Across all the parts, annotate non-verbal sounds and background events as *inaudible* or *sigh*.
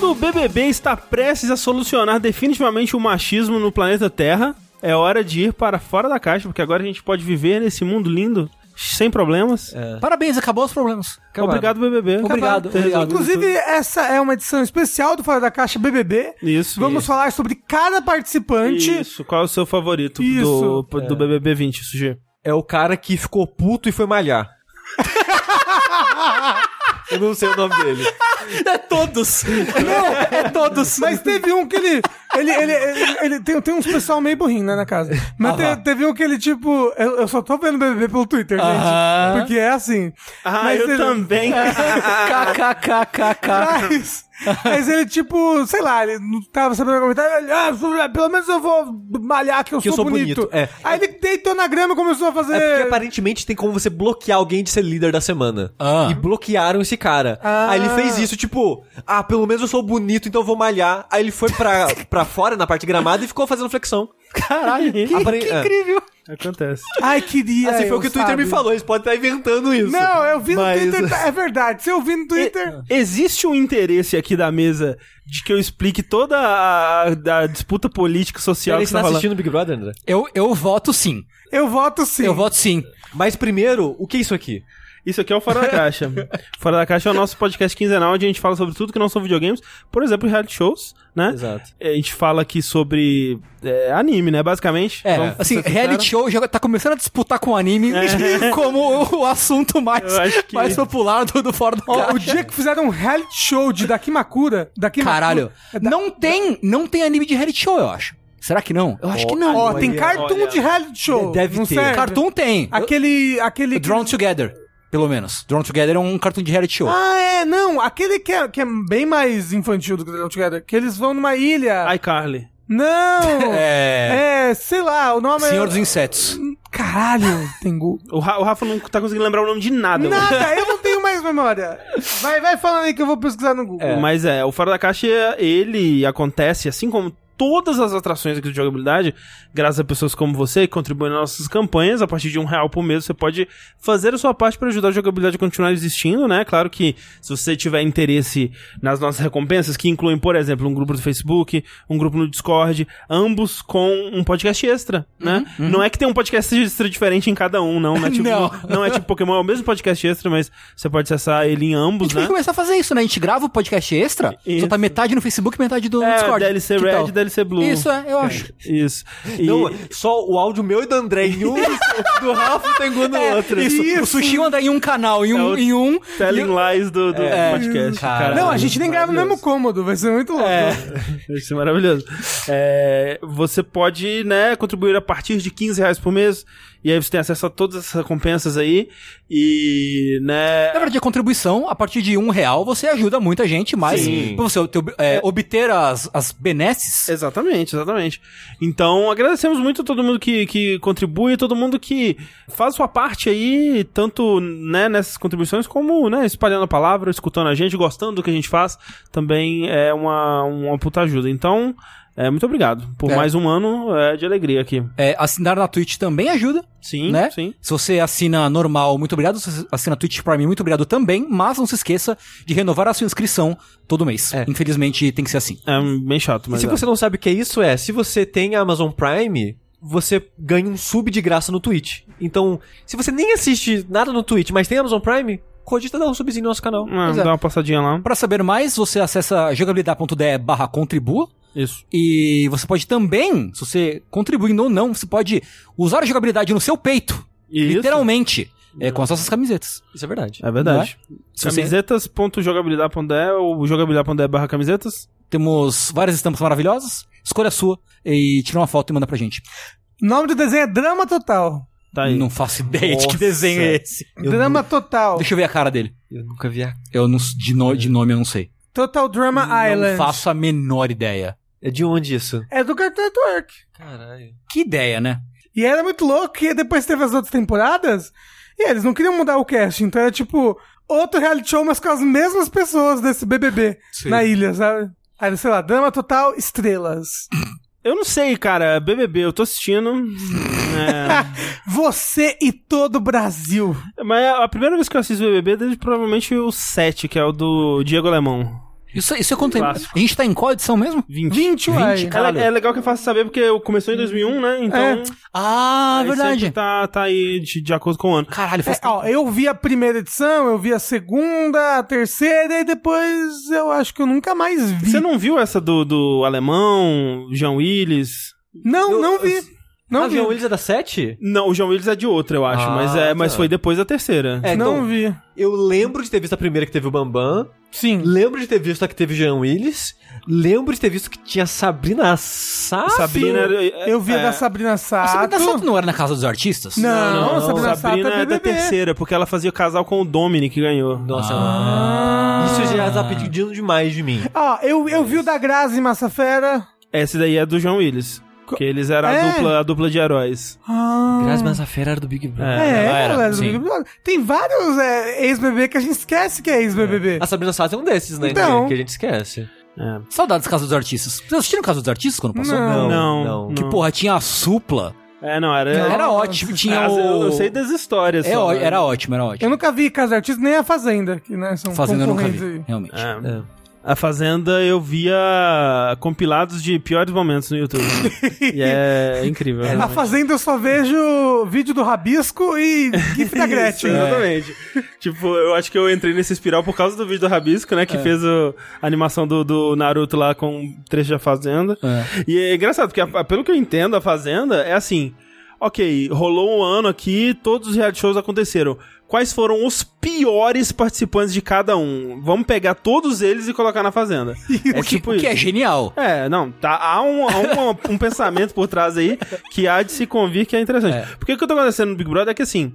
Quando o BBB está prestes a solucionar definitivamente o machismo no planeta Terra, é hora de ir para fora da caixa, porque agora a gente pode viver nesse mundo lindo, sem problemas. Parabéns, acabou os problemas. Obrigado, BBB. Obrigado, obrigado. Inclusive, essa é uma edição especial do Fora da Caixa BBB. Isso. Vamos falar sobre cada participante. Isso. Qual é o seu favorito Isso. do, do BBB 20, Sugi? É o cara que ficou puto e foi malhar. *laughs* Eu não sei o nome dele. *laughs* É todos. Não, é todos. Mas teve um que ele. Ele, ele, ele, ele- tem, tem uns pessoal meio burrinho, né, na casa. Mas te- teve um que ele, tipo. Eu, eu só tô vendo BBB pelo Twitter, gente. Aham. Porque é assim. Ah, Mas eu ele- também. KKKKK. Mas, mas ele, tipo, sei lá, ele não tava sabendo comentar. Ele, ah, pelo menos eu vou malhar que eu, Que eu sou, sou bonito. bonito, é. Aí ele deitou na grama e começou a fazer. É porque aparentemente tem como você bloquear alguém de ser líder da semana. Ah. E bloquearam esse cara. Ah. Aí ele fez isso, tipo, ah, pelo menos eu sou bonito, então eu vou malhar. Aí ele foi pra, pra fora, na parte gramada, e ficou fazendo flexão. Caralho. *laughs* Apare- é. Incrível. Acontece. Ai, queria. Assim foi o que o Twitter sabe? me falou, eles podem estar inventando isso. Não, eu vi no Mas- Twitter, é verdade. Se eu vi no Twitter. E- existe um interesse aqui da mesa de que eu explique toda a, a disputa política social Ele que você tá está falando. assistindo Big Brother, André? Eu, eu voto sim. Eu voto sim. Eu voto sim. Mas primeiro, o que é isso aqui? Isso aqui é o Fora da Caixa. *laughs* Fora da Caixa é o nosso podcast quinzenal onde a gente fala sobre tudo que não são videogames, por exemplo, reality shows, né? Exato. A gente fala aqui sobre é, anime, né? Basicamente. É, Vamos assim, reality show já tá começando a disputar com o anime *laughs* como o, assunto mais, que- mais popular do, do Fora do Ó, Caixa. o dia que fizeram um reality show de Dakimakura. Dakimakura Caralho, é da- não tem, não tem anime de reality show, eu acho. Será que não? Eu acho que não. Ó, tem Olha, cartoon olha. de reality show. Deve não ter. serve? Cartoon tem. Aquele. aquele Drawn Together, pelo menos. Drawn Together é um cartoon de reality show. Ah, é, não. Aquele que é, que é bem mais infantil do que o Together. Que eles vão numa ilha. iCarly. Não! *laughs* É. É, sei lá, o nome Senhor é. dos Insetos. Caralho, Tengu. O, Ra- o Rafa não tá conseguindo lembrar o nome de nada. mano. Nada, eu não tenho *laughs* mais memória. Vai, vai falando aí que eu vou pesquisar no Google. Mas é, o Fora da Caixa, ele acontece, assim como todas as atrações aqui de jogabilidade, graças a pessoas como você que contribuem nas nossas campanhas, a partir de um real por mês você pode fazer a sua parte para ajudar a jogabilidade a continuar existindo, né? Claro que se você tiver interesse nas nossas recompensas, que incluem, por exemplo, um grupo do Facebook, um grupo no Discord, ambos com um podcast extra, né? Não é que tem um podcast extra diferente em cada um, não, né? *laughs* Tipo, Não. não. é tipo Pokémon, é o mesmo podcast extra, mas você pode acessar ele em A ambos, gente tem né? que começar a fazer isso, né? A gente grava o podcast extra, Isso. só tá metade no Facebook e metade do É, Discord. DLC Que Red tal? DLC Blue. Isso, é, eu acho. Isso. E- Não, só o áudio meu e do André em um, do Rafa e do Tengu no outro. É, Isso, o Sushi anda em um canal, em um, É o em um. Telling lies do, do É, podcast. cara. não, a gente nem grava no mesmo cômodo, vai ser muito louco. É, *laughs* vai ser maravilhoso. É, você pode, né, contribuir a partir de 15 reais por mês, e aí você tem acesso a todas essas recompensas aí, e, né... Na verdade, a contribuição, a partir de um real, você ajuda muita gente, mas Sim. pra você ob- é, obter as, as benesses. Exatamente, exatamente. Então, agradecemos muito a todo mundo que, que contribui, todo mundo que faz sua parte aí, tanto né, nessas contribuições, como né, espalhando a palavra, escutando a gente, gostando do que a gente faz, também é uma, uma puta ajuda. Então, é, muito obrigado por É. mais um ano é, de alegria aqui. É, assinar na Twitch também ajuda, Sim, né? sim. Se você assina normal, muito obrigado. Se você assina Twitch Prime, muito obrigado também. Mas não se esqueça de renovar a sua inscrição todo mês. É. Infelizmente, tem que ser assim. É bem chato, E mas. se é. você não sabe o que é isso, é, se você tem a Amazon Prime, você ganha um sub de graça no Twitch. Então, se você nem assiste nada no Twitch, mas tem Amazon Prime, cogita dar um subzinho no nosso canal. Pois é. dá uma passadinha lá. Para saber mais, você acessa jogabilidade.de barra contribua. Isso. E você pode também, se você contribuindo ou não, você pode usar a jogabilidade no seu peito. Isso. Literalmente. É, com as nossas camisetas. Isso é verdade. É verdade. Você- Camisetas.jogabilidade.de ou jogabilidade.de barra camisetas. Temos várias estampas maravilhosas. Escolha a sua e tira uma foto e manda pra gente. O nome do desenho é Drama Total. Tá aí. Não faço ideia de que Nossa. desenho é esse. Eu Drama Total. Deixa eu ver a cara dele. Eu nunca vi a... Eu não, de, no- de nome eu não sei. Total Drama Island. Não faço a menor ideia. É de onde isso? É do Cartoon Network. Caralho. Que ideia, né? E era muito louco que depois teve as outras temporadas e eles não queriam mudar o cast. Então era tipo outro reality show, mas com as mesmas pessoas desse BBB na ilha, sabe? Aí, sei lá, Drama Total Estrelas. *clears throat* Eu não sei, cara. BBB, eu tô assistindo. *laughs* Você e todo o Brasil. É, mas a primeira vez que eu assisto BBB é desde provavelmente o 7, que é o do Diego Alemão. Isso, isso é quanto tempo? A gente tá em qual edição mesmo? 20. 20, uai. 20, É, é legal que é fácil saber porque começou em 2001, né? Então. É. Ah, aí verdade. sempre Tá, tá aí de, de acordo com o ano. Caralho, É, faz ó, eu vi a primeira edição, eu vi a segunda, a terceira, e depois eu acho que eu nunca mais vi. Você não viu essa do, do alemão, João Willis? Não, Eu- não vi. Não ah, vi. Jean Willis é da 7? Não, o João Willis é de outra, eu acho, Ah, mas, é, mas tá. foi depois da terceira. É, não então, vi. eu lembro de ter visto a primeira que teve o Bambam. Sim. Lembro de ter visto a que teve Jean Willis. Lembro de ter visto que tinha Sabrina Sato. Sabrina era- Eu vi a é, da Sabrina A Sato. Sabrina Sato não era na Casa dos Artistas? Não, Não, a Sabrina, Sabrina, Sato é é da terceira, porque ela fazia casal com o Dominic que ganhou. Nossa, Ah. isso já tá pedindo demais de mim. Ó, eu, eu vi o da Grazi Massafera. Essa daí é do João Willis. Que eles eram É? a, dupla, a dupla de heróis. Ah. Grazi Massafera era do Big Brother. É, ela era, ela era do. Big Brother. Tem vários é, ex-BBB que a gente esquece que é ex-BBB. A Sabrina Sato é um desses, né? Então. Que, que a gente esquece. É. Saudades Casa dos Artistas. Vocês assistiram Casa dos Artistas quando passou? Não. Não, não. Que porra, tinha a supla. É, não, era. Não. Era ótimo. Tinha o... eu, eu sei das histórias. É, só, né? era ótimo, era Eu ótimo. nunca vi Casa Artista nem a Fazenda, que né, são Fazenda eu nunca vi, realmente. É. É. A Fazenda eu via compilados de piores momentos no YouTube. *laughs* e é incrível. A realmente. Fazenda eu só vejo vídeo do Rabisco e GIF da *laughs* Isso, Gretchen. exatamente. tipo, eu acho que eu entrei nesse espiral por causa do vídeo do Rabisco, né? Que fez o- a animação do, do Naruto lá com trecho da Fazenda. É. E é engraçado, porque a- pelo que eu entendo, a Fazenda é assim. Ok, rolou um ano aqui, todos os reality shows aconteceram. Quais foram os piores participantes de cada um? Vamos pegar todos eles e colocar na Fazenda. *laughs* É O que, o que é genial. É, não, tá, há, um, há uma- *laughs* um pensamento por trás aí que há de se convir que é interessante. É. Porque o que tá acontecendo no Big Brother é que, assim,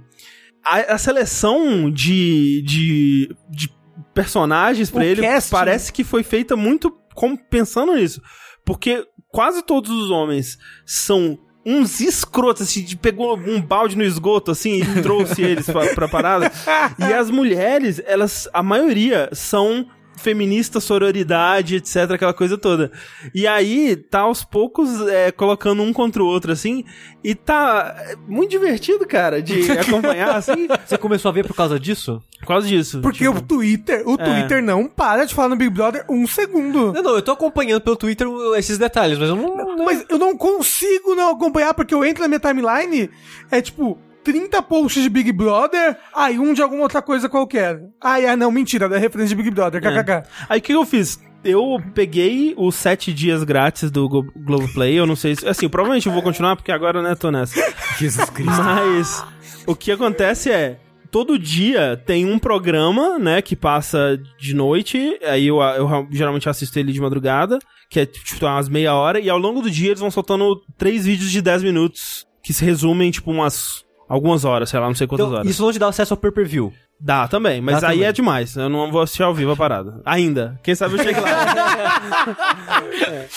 a, a seleção de, de, de personagens pra O ele casting. parece que foi feita muito como pensando nisso. Porque quase todos os homens são uns escrotos, assim, de pegou um balde no esgoto, assim, e trouxe eles pra, pra parada. *laughs* E as mulheres, elas, a maioria, são feminista, sororidade, etc, aquela coisa toda. E aí, tá aos poucos é, colocando um contra o outro, assim, e tá é, muito divertido, cara, de *laughs* acompanhar, assim, Você começou a ver por causa disso? por causa disso. Porque Tipo, o Twitter, o É. Twitter não para de falar no Big Brother um segundo. Não, não, eu tô acompanhando pelo Twitter esses detalhes, mas eu não. não- Mas eu não consigo não acompanhar, porque eu entro na minha timeline, é tipo 30 posts de Big Brother, aí um de alguma outra coisa qualquer. Ai, ah, não, mentira, da referência de Big Brother, kkk. Aí o que eu fiz? Eu peguei os sete dias grátis do Go- Globoplay, eu não sei se... Assim, provavelmente eu vou continuar, porque agora, né, tô nessa. *laughs* Jesus Cristo. Mas o que acontece é, todo dia tem um programa, né, que passa de noite, aí eu, eu geralmente assisto ele de madrugada, que é tipo umas meia hora, e ao longo do dia eles vão soltando três vídeos de 10 minutos, que se resumem, tipo, umas... Algumas horas, sei lá, não sei quantas Então, horas. isso não te dá acesso ao pay-per-view. Dá também, mas Dá aí também. é demais. Eu não vou assistir ao vivo a parada. Ainda. Quem sabe eu chego lá. É. *laughs*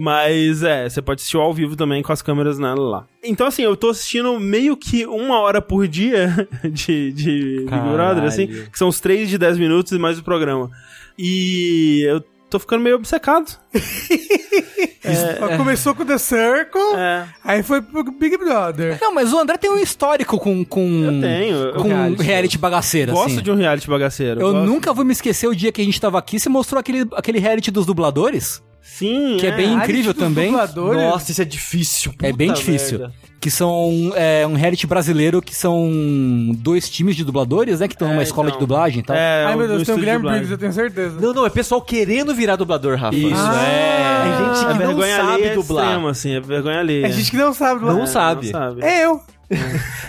Mas é, você pode assistir ao vivo também com as câmeras nela lá. Então, assim, eu tô assistindo meio que uma hora por dia *laughs* de, de Big. Brother, assim, que são os três de 10 minutos e mais o programa. E eu tô ficando meio obcecado. *laughs* Ó, Começou com The Circle, É, aí foi pro Big Brother. Não, mas o André tem um histórico com. com eu tenho. Eu Com reality. reality, bagaceira. gosto assim. de um reality bagaceiro. Eu gosto. nunca vou me esquecer o dia que a gente tava aqui, você mostrou aquele, aquele reality dos dubladores, Sim, que é, bem Reality incrível também. dubladores. Nossa, isso é difícil. É bem difícil. merda. Que são é, um reality brasileiro que são dois times de dubladores, né? Que estão É, numa escola então. de dublagem e tal. É, Ai, meu Deus, tem o Guilherme. Briggs, eu tenho certeza. Não, não, é pessoal querendo virar dublador, Rafa. Isso, Ah, é. É gente É que não vergonha sabe dublar. extrema, assim, é vergonha alheia. É gente que não sabe. Não Não sabe. É eu.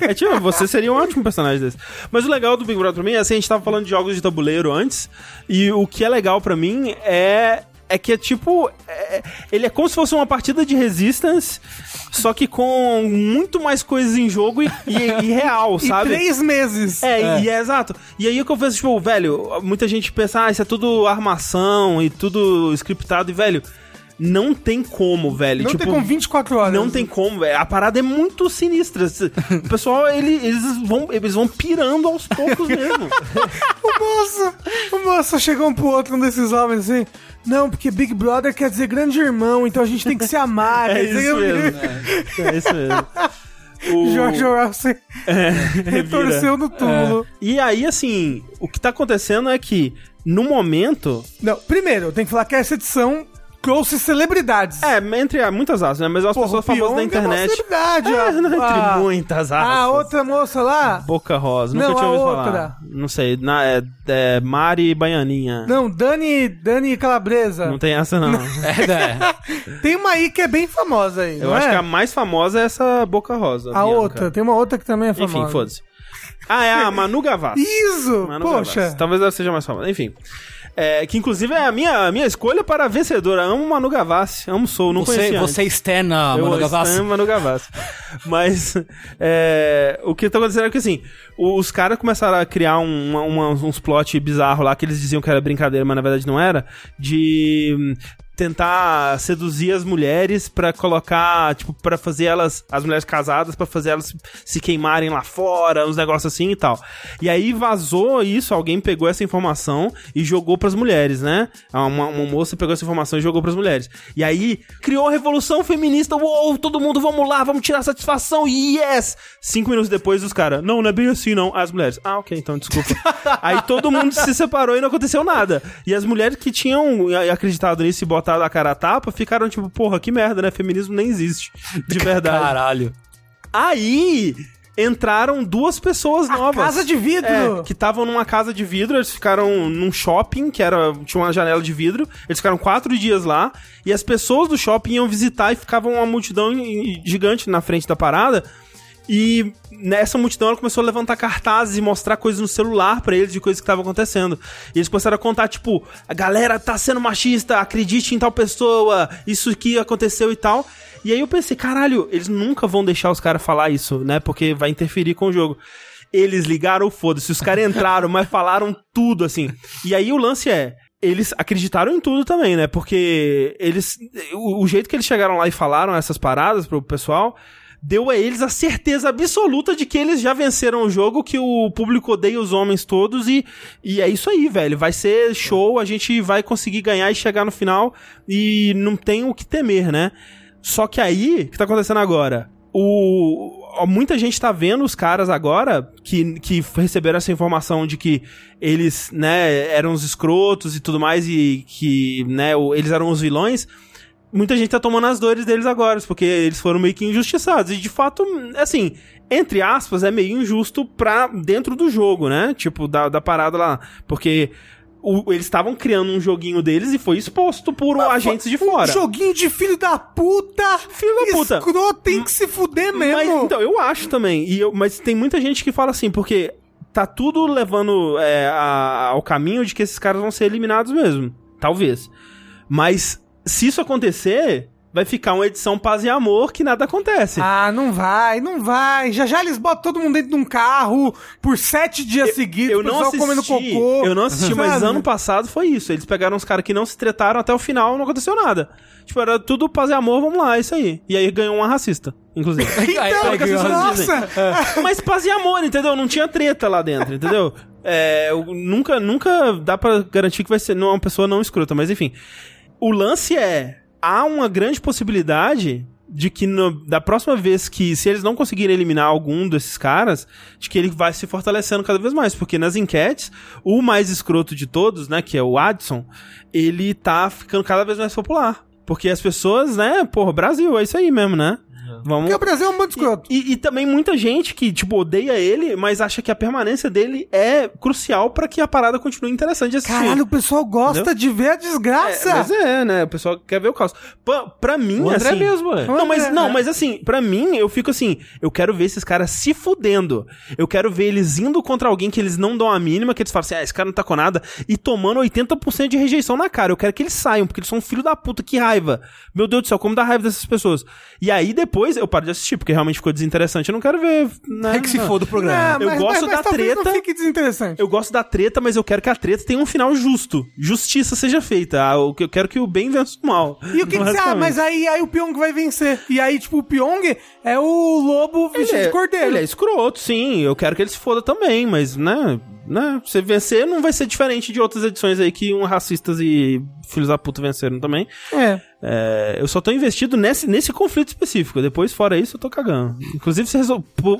É tipo, você seria um ótimo personagem desse. Mas o legal do Big Brother pra mim é assim, a gente tava falando de jogos de tabuleiro antes, e o que é legal pra mim é é que é tipo, é- ele é como se fosse uma partida de Resistance, só que com muito mais coisas em jogo e, e- e real, *laughs* E sabe? três meses. É, E, é exato. E aí o que eu penso, tipo, velho, muita gente pensa, ah, isso é tudo armação e tudo scriptado, e velho, não tem como, velho. Não tipo, tem com 24 horas. não tem como, velho. A parada é muito sinistra. O pessoal, ele- eles, vão, eles vão pirando aos poucos *laughs* mesmo. O moço, o moço chegou um pro outro, um desses homens assim. Não, porque Big Brother quer dizer grande irmão, então a gente tem que se amar. *laughs* É isso mesmo. *laughs* É isso mesmo. O- George Russell retorceu no túmulo. E aí, assim, o que tá acontecendo é que no momento. Não, primeiro, tem que falar que essa edição trouxe celebridades. É, entre muitas asas, né? Mas as Porra, pessoas famosas da é uma internet. celebridade, É, ó. entre Ah, muitas asas. A outra moça lá. Boca Rosa, nunca Não, tinha a ouvido outra. falar. Não sei, na, é, é Mari Baianinha. Não, Não, Dani, Dani Calabresa. tem essa, não. É, né? *laughs* Tem uma aí que é bem famosa aí. Eu não acho é? que a mais famosa é essa Boca Rosa. A Bianca. outra, tem uma outra que também é famosa. Enfim, foda-se. Ah, é a Manu Gavassi. *laughs* Isso! Manu Poxa. Gavassi. Talvez ela seja mais famosa. Enfim. É, que inclusive é a minha, a minha escolha para vencedora. Amo Manu Gavassi. Amo Sou. Não Você, conhecia antes. você externa, Eu Mano Gavassi. amo Manu Gavassi. *laughs* Mas é, o que tá acontecendo é que assim, os caras começaram a criar um- uma- uns plot bizarros lá que eles diziam que era brincadeira, mas na verdade não era. De tentar seduzir as mulheres pra colocar, tipo, pra fazer elas, as mulheres casadas, pra fazer elas se queimarem lá fora, uns negócios assim e tal. E aí vazou isso, alguém pegou essa informação e jogou pras mulheres, né? Uma, uma moça pegou essa informação e jogou pras mulheres. E aí criou a revolução feminista, uou, todo mundo, vamos lá, vamos tirar satisfação, yes! Cinco minutos depois os caras, não, não é bem assim não. As mulheres, ah, ok, então desculpa. *laughs* aí todo mundo se separou e não aconteceu nada. E as mulheres que tinham acreditado nisso e botado a cara a tapa, ficaram tipo, porra, que merda, né? Feminismo nem existe. De *laughs* verdade. Caralho. Aí entraram duas pessoas novas. casa de vidro. É, que estavam numa casa de vidro, eles ficaram num shopping, que era tinha uma janela de vidro, eles ficaram quatro dias lá, e as pessoas do shopping iam visitar e ficavam uma multidão gigante na frente da parada. E nessa multidão ela começou a levantar cartazes e mostrar coisas no celular pra eles de coisas que estavam acontecendo. E eles começaram a contar, tipo, a galera tá sendo machista, acredite em tal pessoa, isso aqui aconteceu e tal. E aí eu pensei, caralho, eles nunca vão deixar os caras falar isso, né? Porque vai interferir com o jogo. Eles ligaram, foda-se, os caras entraram, *laughs* mas falaram tudo, assim. E aí o lance é, eles acreditaram em tudo também, né? Porque eles. O, o jeito que eles chegaram lá e falaram essas paradas pro pessoal deu a eles a certeza absoluta de que eles já venceram o jogo, que o público odeia os homens todos e, e é isso aí, velho. Vai ser show, a gente vai conseguir ganhar e chegar no final e não tem o que temer, né? Só que aí, o que tá acontecendo agora? O, muita gente tá vendo os caras agora que, que receberam essa informação de que eles, né, eram os escrotos e tudo mais e que, né, eles eram os vilões. Muita gente tá tomando as dores deles agora, porque eles foram meio que injustiçados. E de fato, assim, entre aspas, é meio injusto pra dentro do jogo, né? Tipo, da, da parada lá. Porque o- eles estavam criando um joguinho deles e foi exposto por agentes de fora. Um joguinho de filho da puta. Filho da puta. Escroto, tem que se fuder mesmo. Mas, então, eu acho também. E eu, mas tem muita gente que fala assim, porque tá tudo levando é, a- ao caminho de que esses caras vão ser eliminados mesmo. Talvez. Mas, se isso acontecer, vai ficar uma edição paz e amor que nada acontece. Ah, não vai, não vai. Já já eles botam todo mundo dentro de um carro por sete dias seguidos, eu não assisti, comendo cocô. eu não assisti, mas ano passado foi isso. Eles pegaram uns caras que não se tretaram até o final, não aconteceu nada. Tipo, era tudo paz e amor, vamos lá, é isso aí. E aí ganhou uma racista, inclusive. *laughs* Então, Aí, aí, que as pessoas nossa! Mas paz e amor, entendeu? Não tinha treta lá dentro, entendeu? É, eu nunca, nunca dá pra garantir que vai ser não, uma pessoa não escrota, mas enfim. O lance é, há uma grande possibilidade de que no- da próxima vez que, se eles não conseguirem eliminar algum desses caras, de que ele vai se fortalecendo cada vez mais, porque nas enquetes, o mais escroto de todos, né, que é o Adson, ele tá ficando cada vez mais popular. Porque as pessoas, né, porra, Brasil, é isso aí mesmo, né? Vamos, Porque o Brasil é um monte de escroto. e, e também muita gente que, tipo, odeia ele, mas acha que a permanência dele é crucial pra que a parada continue interessante de assistir. Caralho, o pessoal gosta de ver a desgraça. É, mas é, né? O pessoal quer ver o caos. Pra, pra mim, O André assim... mesmo, é. Não, mas, não, mas assim, pra mim, eu fico assim, eu quero ver esses caras se fudendo. Eu quero ver eles indo contra alguém que eles não dão a mínima, que eles falam assim, ah, esse cara não tá com nada, e tomando 80% de rejeição na cara. Eu quero que eles saiam, porque eles são um filho da puta, que raiva. Meu Deus do céu, como dá raiva dessas pessoas. E aí depois eu paro de assistir, porque realmente ficou desinteressante. Eu não quero ver. Né? É que se Não. foda o programa. É, eu gosto da talvez treta. Não fique desinteressante. Eu gosto da treta, mas eu quero que a treta tenha um final justo. Justiça seja feita. Ah, Eu eu quero que o bem vença o mal. E o que que você... Ah, mas aí, aí o Pyong vai vencer. E aí, tipo, o Pyong é o lobo vestido é, de cordeiro. ele é escroto, sim. Eu quero que ele se foda também, mas, né? né? Você vencer não vai ser diferente de outras edições aí que um racistas e filhos da puta venceram também. É. É, eu só tô investido nesse, nesse conflito específico. Depois, fora isso, eu tô cagando. Inclusive, se,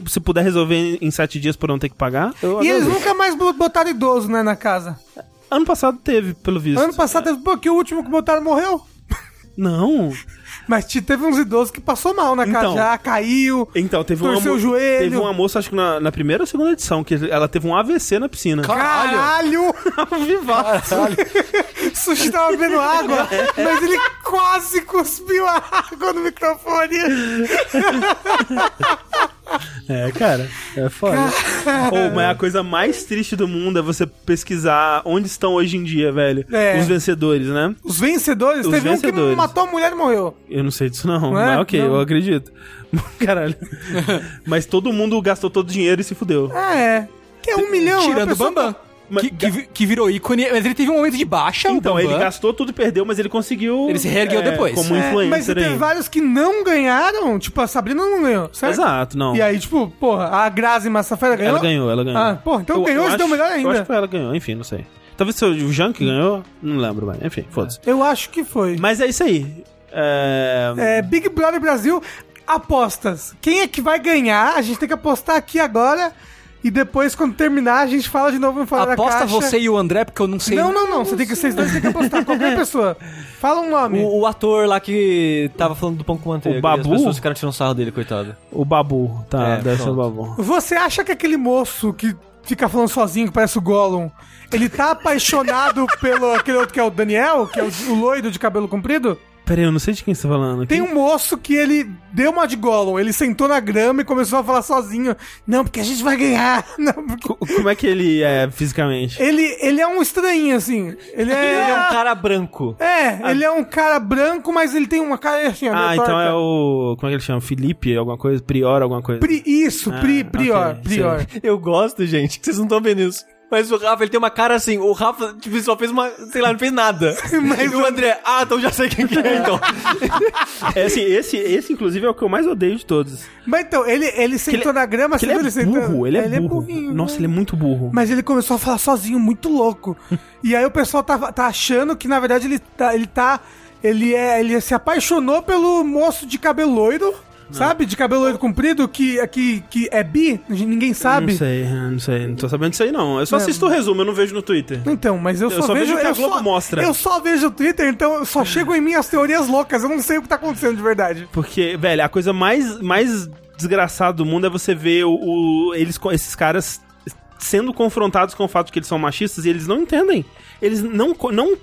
se puder resolver em, sete dias por não ter que pagar, eu E eles nunca mais bo- botaram idoso, né, na casa. Ano passado teve, pelo visto. Ano passado teve, pô, que o último que botaram morreu. Não. Mas te- teve uns idosos que passou mal, cara? Então. Já caiu. Então, teve uma, Torceu mo- o joelho. teve uma moça, acho que na, na primeira ou segunda edição, que ela teve um AVC na piscina. Caralho! *laughs* Vivaço. Sushi tava bebendo água, mas ele quase cuspiu a água no microfone. É, cara, é foda. Ô, mas a coisa mais triste do mundo é você pesquisar onde estão hoje em dia, velho. É. Os vencedores, né? Os vencedores, Os teve um vencedores. que matou a mulher e morreu. Eu não sei disso não, Não é? mas ok, Não. eu acredito. *laughs* Caralho. mas todo mundo gastou todo o dinheiro e se fudeu. Ah, é. Que é um milhão. Tirando a o Bambam. Mas- Que, que, que virou ícone, mas ele teve um momento de baixa. Então, ele gastou tudo e perdeu, mas ele conseguiu... Ele se reergueu depois. Como É, influencer mas teve aí. vários que não ganharam. Tipo, a Sabrina não ganhou, certo? Exato, não. E aí, tipo, porra, a Grazi Massafera ganhou. Ela ganhou, ela ganhou. Ah, porra, então ganhou, eu acho- melhor Eu ainda. acho que foi ela que ganhou, enfim, não sei. Talvez se o Jank ganhou, não lembro, mas enfim, foda-se. Eu acho que foi. Mas é isso aí. É... É, Big Brother Brasil, apostas. Quem é que vai ganhar? A gente tem que apostar aqui agora. E depois, quando terminar, a gente fala de novo no Fora da Aposta Caixa. você e o André, porque eu não sei. Não, não, não. Você tem que, vocês dois têm que apostar. Qualquer pessoa. Fala um nome. O, o ator lá que tava falando do pão com manteiga. O Babu? As pessoas ficaram tirando sarro dele, coitado. O Babu, tá, É, deve ser o. Babu. Você acha que aquele moço que fica falando sozinho, que parece o Gollum, ele tá apaixonado *laughs* pelo aquele outro que é o Daniel, que é o, o loiro de cabelo comprido? Pera aí, eu não sei de quem você tá falando. Tem um moço que ele deu uma de Gollum, ele sentou na grama e começou a falar sozinho. Não, porque a gente vai ganhar. *laughs* Não, porque... Co- Como é que ele é fisicamente? Ele, ele é um estranho, assim. Ele é. Ele é um cara branco. É, ele é um cara branco, mas ele tem uma cara assim, Ah, então torta. é o. Como é que ele chama? Felipe, alguma coisa? Prior, alguma coisa. Pri- isso, pri, Ah, prior, ok, prior. Eu gosto, gente, que vocês não estão vendo isso. Mas o Rafa, ele tem uma cara assim, o Rafa, tipo, ele só fez uma, sei lá, não fez nada. *laughs* Mas e o André, ah, então já sei quem que é, então. *laughs* É assim, esse, esse inclusive é o que eu mais odeio de todos. Mas então, ele, ele sentou na grama, você ele é sentando? burro, ele é burro. burrinho, Nossa, né? ele é muito burro. Mas ele começou a falar sozinho, muito louco. *laughs* e aí o pessoal tá, tá achando que, na verdade, ele tá. Ele tá. Ele é. Ele se apaixonou pelo moço de cabelo loiro. Sabe? De cabelo loiro comprido, que, que, que é bi, ninguém sabe. Não sei, não sei, não tô sabendo disso aí não. Eu só É. assisto o resumo, eu não vejo no Twitter. Então, mas eu, Eu só, só vejo, vejo o que a eu Globo só, mostra. Eu só vejo o Twitter, então só chegam em mim as teorias loucas. Eu não sei o que tá acontecendo de verdade. Porque, velho, a coisa mais, mais desgraçada do mundo é você ver o, o- eles, esses caras sendo confrontados com o fato de que eles são machistas e eles não entendem. Eles não, não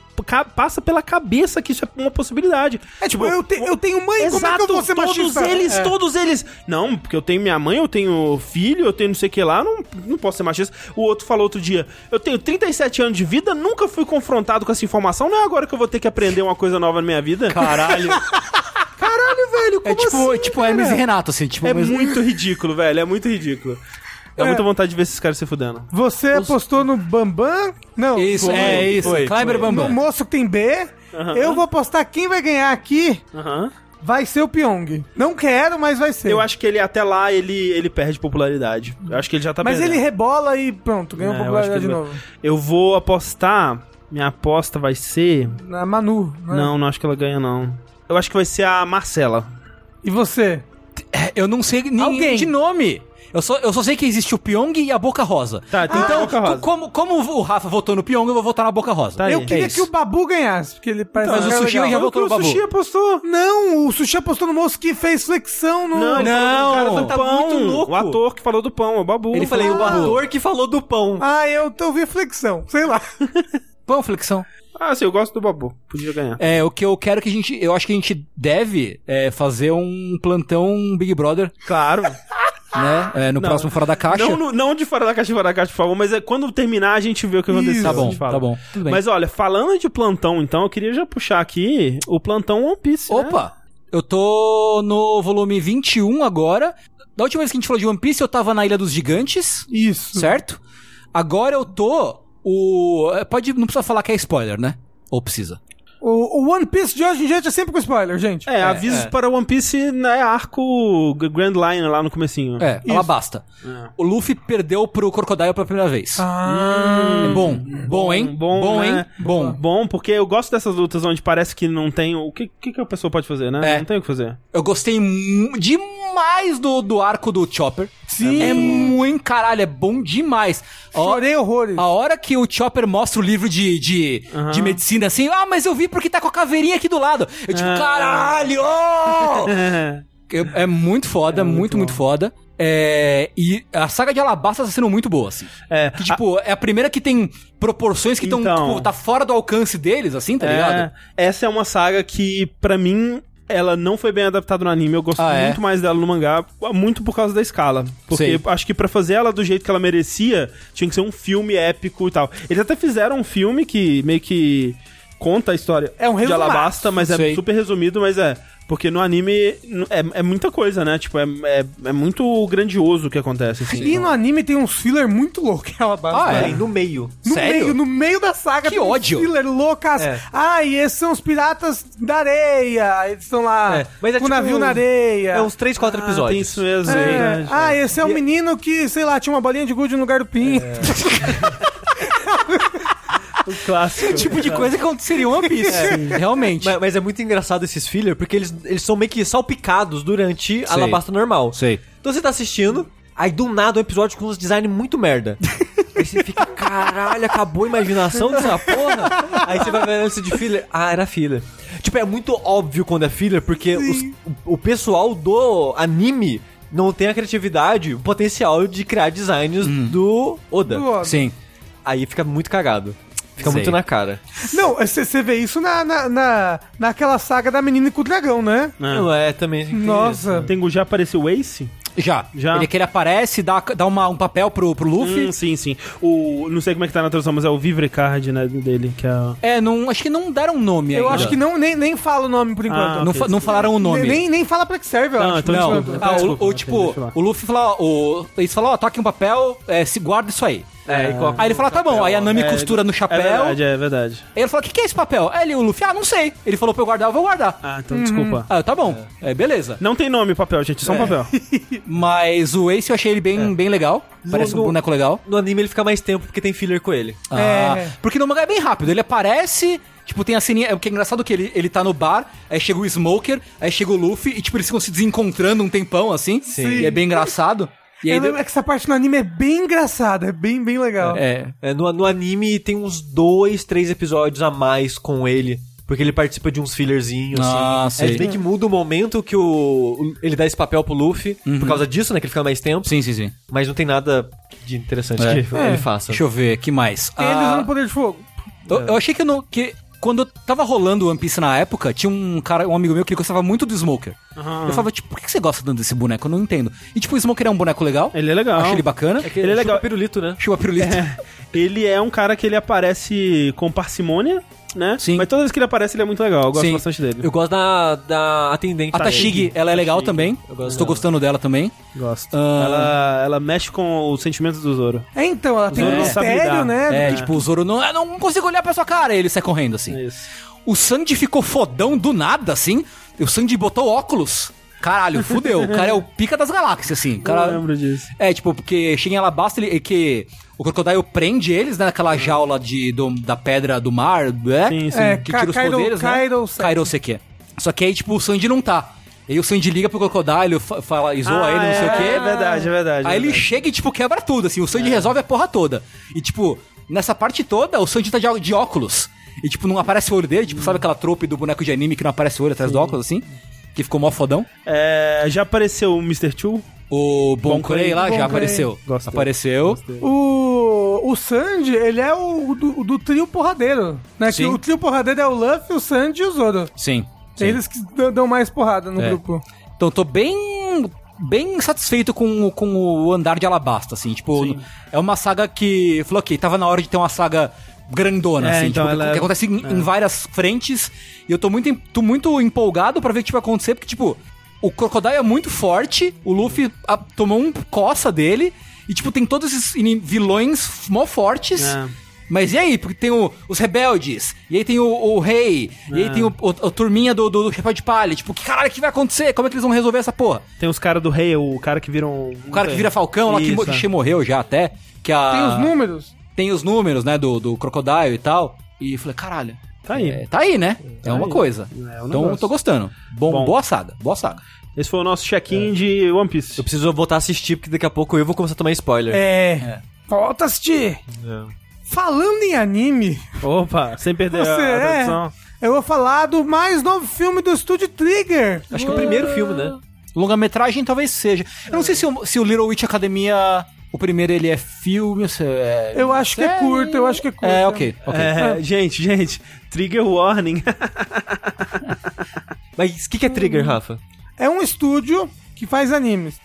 passa pela cabeça que isso é uma possibilidade. É tipo, eu, te- eu tenho mãe, como é que Exato, eu vou ser todos machista? eles, É. todos eles. Não, porque eu tenho minha mãe, eu tenho filho, eu tenho não sei o que lá, não, não posso ser machista. O outro falou outro dia, eu tenho 37 anos de vida, nunca fui confrontado com essa informação, não é agora que eu vou ter que aprender uma coisa nova na minha vida. Caralho. *laughs* Caralho, velho, como É tipo, assim, tipo cara? Hermes e Renato, assim. Tipo, É mas- muito ridículo, velho, é muito ridículo. Dá É. muita vontade de ver esses caras se fudendo. Você apostou no Bambam? Não. Isso, foi. é isso. foi, Kleber foi. No Bambam. moço que tem B. Eu vou apostar quem vai ganhar aqui Aham. vai ser o Pyong. Não quero, mas vai ser. Eu acho que ele até lá ele, ele perde popularidade. Eu acho que ele já tá mas perdendo. ele rebola e pronto, ganhou É, popularidade de novo. Eu vou apostar. Minha aposta vai ser. Na Manu. né? Não, não acho que ela ganha, não. Eu acho que vai ser a Marcela. E você? É, Eu não sei ninguém Alguém. de nome. Eu só, eu só sei que existe o Pyong e a Boca Rosa. Tá, tem então, a Boca Rosa. co- Como, como o Rafa votou no Pyong, eu vou votar na Boca Rosa. Tá aí. eu queria é que o. Babu ganhasse, porque ele parece Mas um o Sushi legal. já o votou no o Babu. Sushi apostou. Não, o Sushi apostou no moço que fez flexão no... Não, ele Não. falou do cara do Tá pão. muito louco. O ator que falou do pão, é o Babu. Eu falei, o ator que falou do pão. Ah, eu tô ouvindo flexão, sei lá. *laughs* Bom, flexão. Ah, sim, eu gosto do Babu. Podia ganhar. É, o que eu quero que a gente. Eu acho que a gente deve é, fazer um plantão Big Brother, Claro. *laughs* né? é, no Não. próximo Fora da Caixa. Não, no- não de fora da caixa, fora da caixa, por favor, mas é quando terminar a gente vê o que aconteceu. Isso. Tá bom, tá bom. Tudo bem. Mas olha, falando de plantão, então, eu queria já puxar aqui o plantão One Piece. né? Opa! Eu tô no volume 21 agora. Da última vez que a gente falou de One Piece, eu tava na Ilha dos Gigantes, Isso. certo? Agora eu tô. O. Pode. Não precisa falar que é spoiler, né? Ou precisa? O, o One Piece de hoje em diante é sempre com spoiler, gente. É, avisos é. para One Piece né, arco Grand Line lá no comecinho. É, ela basta. É. O Luffy perdeu pro Crocodile pela primeira vez. Ah, É bom. Bom, hein? Bom, Bom, né? hein? Bom. Bom, porque eu gosto dessas lutas onde parece que não tem. O que, que, que a pessoa pode fazer, né? É. Não tem o que fazer. Eu gostei demais do, do arco do Chopper. Sim. É muito caralho, é bom demais. Chorei horrores. A hora que o Chopper mostra o livro de, de, de medicina assim, ah, mas eu vi porque tá com a caveirinha aqui do lado. Eu tipo, Ah. caralho! oh!" *laughs* Eu- é muito foda, muito, muito, foda. É, e a saga de Alabasta tá sendo muito boa, assim. É, Que, tipo, é a primeira que tem proporções que estão, Então. tipo, tá fora do alcance deles, assim, tá ligado? É, essa é uma saga que, pra mim, ela não foi bem adaptada no anime. Eu gosto Ah, é? muito mais dela no mangá, muito por causa da escala. Porque Sei. acho que pra fazer ela do jeito que ela merecia, tinha que ser um filme épico e tal. Eles até fizeram um filme que meio que conta a história É um de. Alabasta, mas é super resumido, mas é. Porque no anime é, é muita coisa, né? Tipo, é, é, é muito grandioso o que acontece, assim. E no anime tem uns filler muito loucos que ela basta. Ah, é? No meio. No Sério? meio, no meio da saga Que ódio. uns filler loucas. É. Ah, e esses são os piratas da areia. Eles estão lá É, mas é com o tipo navio um- na areia. É uns 3, 4 Ah, tem episódios. isso mesmo. É. verdade. Ah, esse é um menino que, sei lá, tinha uma bolinha de gude no lugar do pin. *laughs* O clássico. Tipo de coisa que aconteceria em One Piece. Realmente. Mas, mas é muito engraçado esses filler, porque eles, eles são meio que salpicados durante a. Alabasta normal. Sei. Então você tá assistindo, aí do nada um episódio com uns design muito merda. *laughs* Aí você fica, caralho, acabou a imaginação dessa porra. Aí você vai ver antes de filler. Ah, era filler. Tipo, é muito óbvio quando é filler, porque os- o, o pessoal do anime não tem a criatividade, o potencial de criar designs do Oda. Do Oda. Sim. Aí fica muito cagado. Fica Sei. muito na cara. Não, você vê isso na, na, na- naquela saga da menina com o dragão, né? Não é também. Nossa. Tem, já apareceu o Ace? Já. Já? Ele que ele aparece, dá, dá uma, um papel pro, pro Luffy. Hum, sim, sim. O, não sei como é que tá na tradução, mas é o Vivre Card, né, dele, que é... É, não, acho que não deram nome Eu ainda. acho que não, nem, nem fala o nome por enquanto. Ah, Não, ok. fa- não falaram o nome. Nem, nem fala pra que serve, eu Não, acho. então Não, desculpa. ah, o, Desculpa, o, ok, tipo, deixa eu lá. o Luffy fala, o, eles falam, ó, toque um papel, é, se guarda isso aí. É, e coloca Aí ele fala, tá bom, aí a Nami É, costura no chapéu. É verdade, é verdade. Aí ele falou, o que, que é esse papel? Aí ele, o Luffy, ah, não sei. Ele falou pra eu guardar, eu vou guardar. Ah, então desculpa. Ah, tá bom. É, beleza. Não tem nome o papel, gente, só um papel. *laughs* Mas o Ace eu achei ele bem, bem legal. Parece um boneco legal. No anime ele fica mais tempo porque tem filler com ele. Ah, É. Porque no mangá é bem rápido. Ele aparece, tipo, tem a ceninha. O que é engraçado é que ele, ele tá no bar, aí chega o Smoker, aí chega o Luffy, e tipo, eles ficam se desencontrando um tempão, assim. Sim. E é bem engraçado. E aí. Eu lembro que essa parte no anime é bem engraçada, é bem, bem legal. É. É, no, no anime tem uns dois, três episódios a mais com ele. Porque ele participa de uns fillerzinhos, Ah, assim. sei. É bem que muda o momento que o, o- ele dá esse papel pro Luffy. Por causa disso, né? Que ele fica mais tempo. Sim, sim, sim. Mas não tem nada de interessante É. que É. ele faça. Deixa eu ver, que mais? Tem ele Ah, usando poder de fogo. eu, eu achei que, eu não, que quando eu tava rolando One Piece na época, tinha um cara, um amigo meu que ele gostava muito do Smoker. Eu falava, tipo, por que você gosta tanto desse boneco? Eu não entendo. E tipo, o Smoker é um boneco legal. Ele é legal. Achei ele bacana. É Ele é legal. chupa pirulito, né? Chupa pirulito. É, ele é um cara que ele aparece com parcimônia, né? Sim. Mas toda vez que ele aparece, ele é muito legal. Eu gosto Sim. bastante dele. Eu gosto da, da atendente. A Tashigi, ela é legal também. Eu gosto Estou dela. gostando dela também. Gosto. Ah. Ela, ela mexe com os sentimentos do Zoro. É, então, ela tem Zoro um sabe mistério, lidar. né? É, tipo, o Zoro não, eu não consigo olhar pra sua cara. E ele sai correndo, assim. É isso. O Sandy ficou fodão do nada, assim. O Sandy botou óculos. Caralho, fudeu. O cara é o pica das galáxias, assim. O Eu cara... lembro disso. É, tipo, porque chega em Alabasta ele, que o Crocodile prende eles, né, naquela jaula de, do- da pedra do mar, né? Sim, sim. É, Que tira os Kairo- poderes, né? Kairoseki. Kairoseki. Só que aí, tipo, o Sandy não tá. E aí o Sandy liga pro Crocodile, fa- fala, e zoa Ah, ele, não sei o É quê. verdade, é verdade. Aí é ele verdade. chega e, tipo, quebra tudo, assim. O Sandy resolve a porra toda. E, tipo, nessa parte toda, o Sandy tá de, de óculos. E, tipo, não aparece o olho dele. Tipo, sabe aquela trope do boneco de anime que não aparece o olho atrás do óculos, assim? Que ficou mó fodão. É, já apareceu o Mr. Two? O Bon Clay lá Bon já Clay. apareceu. Gostei. Apareceu. O, o Sandy, ele é o do, do trio porradeiro. Né? Que Sim. o trio porradeiro é o Luffy, o Sandy e o Zoro. Sim. sim. Eles que dão- mais porrada no É. grupo. Então, tô bem bem satisfeito com, o- com o andar de Alabasta, assim. Tipo, Sim. é uma saga que... Falou, ok, tava na hora de ter uma saga grandona, É, assim. então tipo, que, é- que acontece em, em várias frentes. E eu tô muito, tô muito empolgado pra ver o que vai acontecer, porque, tipo... O Crocodile é muito forte, o Luffy ah, tomou um coça dele, e, tipo, tem todos esses vilões mó fortes. É. Mas e aí? Porque tem o- os rebeldes, e aí tem o, o rei, e aí tem o, o- a turminha do, do, do Chapéu de Palha. Tipo, que caralho que vai acontecer? Como é que eles vão resolver essa porra? Tem os caras do rei, o cara que viram. O cara que vira Falcão, lá que Isso, é. que morreu já até. Que a, Tem os números. Tem os números, né, do, do Crocodile e tal. E eu falei, caralho. Tá aí. É, tá aí, né? é uma aí. coisa. É um então tô gostando. Bom, Bom. Boa saga, boa saga. Esse foi o nosso check-in de One Piece. Eu preciso voltar a assistir, porque daqui a pouco eu vou começar a tomar spoiler. É. Volta a assistir. Falando em anime, Opa, sem perder você a é. tradição. Eu vou falar do mais novo filme do Estúdio Trigger. Acho que é o primeiro filme, né? Longa-metragem talvez seja. Eu não sei se o, se o Little Witch Academia, o primeiro ele é filme, é... Eu acho que é curto, eu acho que é curto. É, ok, ok. É, gente, gente, trigger warning. *laughs* Mas o que, que é Trigger, Rafa? É um estúdio que faz animes.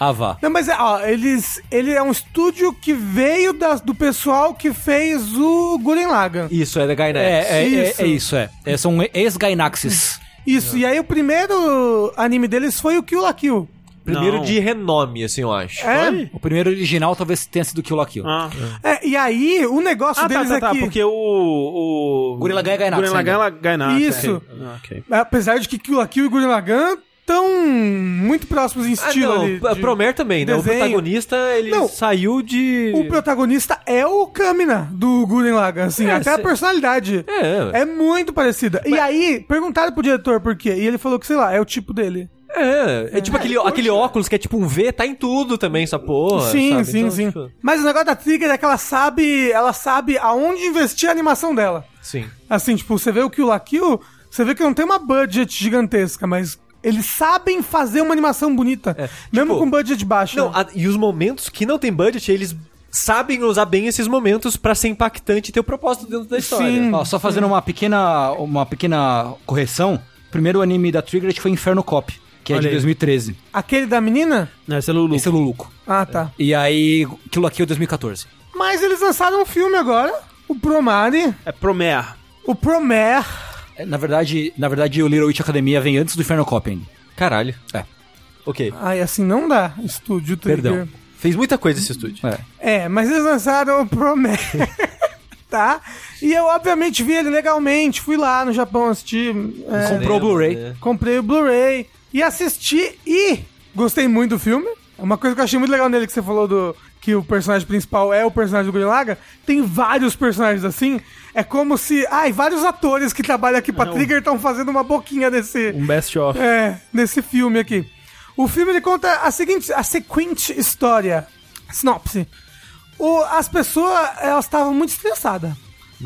Ah, vá. Não, mas é, ó, eles, ele é um estúdio que veio do pessoal que fez o Gurren Lagann. Isso, é da Gainax. É, é, Isso. é, é isso, é. É, são ex-Gainaxes. Isso, e aí o primeiro anime deles foi o Kill la Kill. Primeiro Não. de renome, assim, eu acho. É, Foi? O primeiro original talvez tenha sido Kill la Kill. Ah, é, e aí o negócio ah tá, deles tá, tá, é que, porque o... o... Gurren Lagann é Gainax Gurren Lagann ainda. é Gainax. Isso. ok. Ah, ok. apesar de que Kill la Kill e Gurren Lagann estão muito próximos em Ah, estilo não, ali. a de- Promer também, né? O desenho. protagonista, ele Não. saiu de... O protagonista é o Kamina do Gurren Lagann, assim, É, até a cê- personalidade. É, É muito parecida. E aí, perguntaram pro diretor por quê, e ele falou que, sei lá, é o tipo dele. É. É tipo aquele, aquele óculos que é tipo um V, tá em tudo também, essa porra. sim, sabe? sim, Então, sim. tipo, Mas o negócio da Trigger é que ela sabe, ela sabe aonde investir a animação dela. sim. Assim, tipo, você vê o Kill la Kill, você vê que não tem uma budget gigantesca, mas eles sabem fazer uma animação bonita, mesmo tipo, com budget baixo. Não, né? a- e os momentos que não tem budget, eles sabem usar bem esses momentos pra ser impactante e ter o propósito dentro da história. Sim. Ó, só fazendo uma pequena, uma pequena correção. O primeiro anime da Trigger foi Inferno Cop, que é Olha de aí. 2013. Aquele da menina? Não, esse é Lulu. Esse é Luluco. Ah, tá. E aí, Kill la Kill é 2014. Mas eles lançaram um filme agora, o Promare, É Promer. o Promare. É, Na verdade, na verdade, o Little Witch Academia vem antes do Inferno Cop ainda. Caralho. É. Ok. Ai, assim não dá, Estúdio Trigger. Perdão. Fez muita coisa esse estúdio. É. É, mas eles lançaram o Promare. *laughs* tá? E eu, obviamente, vi ele legalmente. Fui lá no Japão assistir. é, Comprou o Blu-ray. comprei o Blu-ray e assisti e gostei muito do filme. Uma coisa que eu achei muito legal nele que você falou do que o personagem principal é o personagem do Gurren Lagann, tem vários personagens assim. É como se, ai, vários atores que trabalham aqui pra Trigger estão fazendo uma boquinha desse Um best-of. é, nesse filme aqui. O filme ele conta a seguinte, a seguinte história, sinopse. O, as pessoas, elas estavam muito estressadas.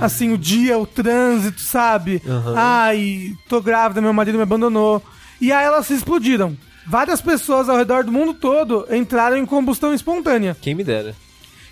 Assim, o dia, o trânsito, sabe? Ai, tô grávida, meu marido me abandonou. E aí elas se explodiram. Várias pessoas ao redor do mundo todo entraram em combustão espontânea. Quem me dera.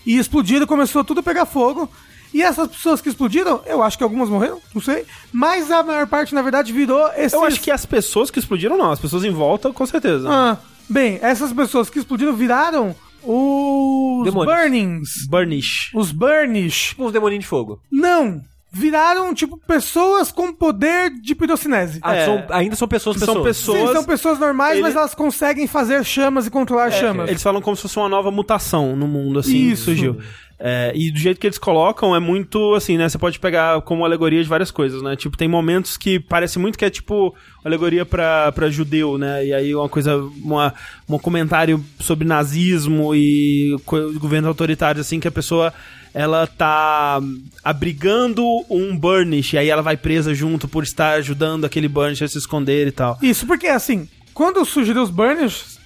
E explodiram, começou tudo a pegar fogo. E essas pessoas que explodiram, eu acho que algumas morreram, não sei. Mas a maior parte, na verdade, virou esse. Eu acho que as pessoas que explodiram, não. As pessoas em volta, com certeza. Ah, bem, essas pessoas que explodiram viraram os Demônios. Burnings. Burnish. Os Burnish. Tipo uns demoninhos de fogo. Não. Viraram, tipo, pessoas com poder de pirocinese. Ah, É. são- ainda são pessoas, São pessoas. pessoas- Sim, são pessoas normais, ele- mas elas conseguem fazer chamas e controlar chamas. Eles falam como se fosse uma nova mutação no mundo, assim, Isso. surgiu. É, e do jeito que eles colocam, é muito assim, né? Você pode pegar como alegoria de várias coisas, né? Tipo, tem momentos que parece muito que é tipo alegoria pra, judeu, né? E aí uma coisa, uma, um comentário sobre nazismo e governos autoritários, assim, que a pessoa ela tá abrigando um Burnish, e aí ela vai presa junto por estar ajudando aquele Burnish a se esconder e tal. Isso, porque assim, quando surgiram os Burnish,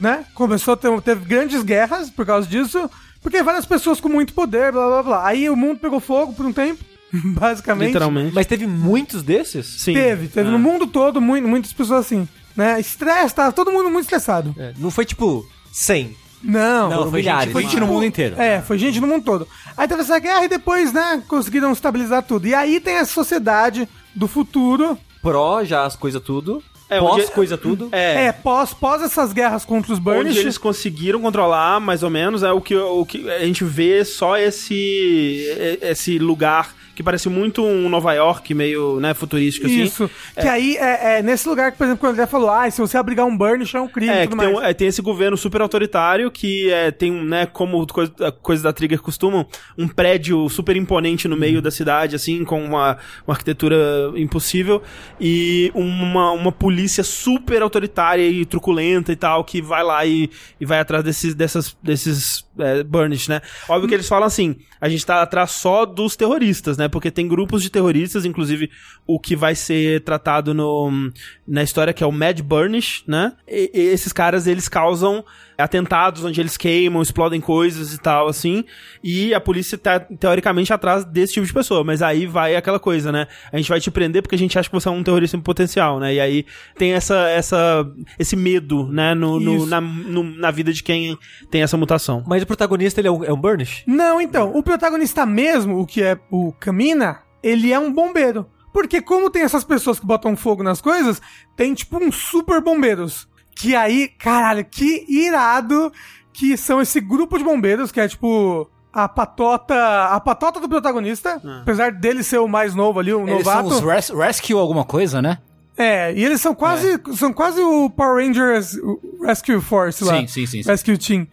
né, começou a ter teve grandes guerras por causa disso, porque várias pessoas com muito poder, blá blá blá. Aí o mundo pegou fogo por um tempo, *laughs* basicamente. Literalmente. Mas teve muitos desses? Sim. Teve, teve Ah. no mundo todo mu- muitas pessoas assim, né? Estresse, tava todo mundo muito estressado. É, não foi tipo 100. Não, Não, foi milhares. gente, foi gente no mundo inteiro. É, foi gente no mundo todo. Aí teve essa guerra e depois, né, conseguiram estabilizar tudo. E aí tem a sociedade do futuro. Pró, já as coisas tudo. É, Pós, onde- coisa tudo. É, pós, pós essas guerras contra os onde Burnish. eles conseguiram controlar, mais ou menos, é o que, o que a gente vê só esse esse lugar que parece muito um Nova York meio, né, futurístico assim. Isso. Que aí é, é nesse lugar que, por exemplo, quando o André falou, ah, se você abrigar um Burnish é um crime É, tem, um- é, tem esse governo super autoritário que é, tem, né, como coisa, coisas da Trigger costumam, um prédio super imponente no meio da cidade, assim, com uma, uma arquitetura impossível, e uma, uma polícia super autoritária e truculenta e tal, que vai lá e, e vai atrás desses, dessas, desses é, Burnish, né? Óbvio que eles falam assim, a gente tá atrás só dos terroristas, né? Né? Porque tem grupos de terroristas, inclusive o que vai ser tratado no, na história, que é o Mad Burnish, né? E, e esses caras, eles causam atentados onde eles queimam, explodem coisas e tal, assim. E a polícia tá, teoricamente, atrás desse tipo de pessoa. Mas aí vai aquela coisa, né? A gente vai te prender porque a gente acha que você é um terrorista em potencial, né? E aí tem essa, essa, esse medo, né? No, no- na, no- na vida de quem tem essa mutação. Mas o protagonista, ele é um, é um Burnish? Não, então, o protagonista mesmo, o que é o Camina, ele é um bombeiro. Porque como tem essas pessoas que botam fogo nas coisas, tem tipo uns super bombeiros. Que aí, caralho, que irado que são esse grupo de bombeiros, que é tipo a patota, a patota do protagonista, apesar dele ser o mais novo ali, o Eles novato. são os res- Rescue alguma coisa, né? É, e eles são quase, são quase o Power Rangers Rescue Force lá. Sim, sim, sim, sim. Rescue Team.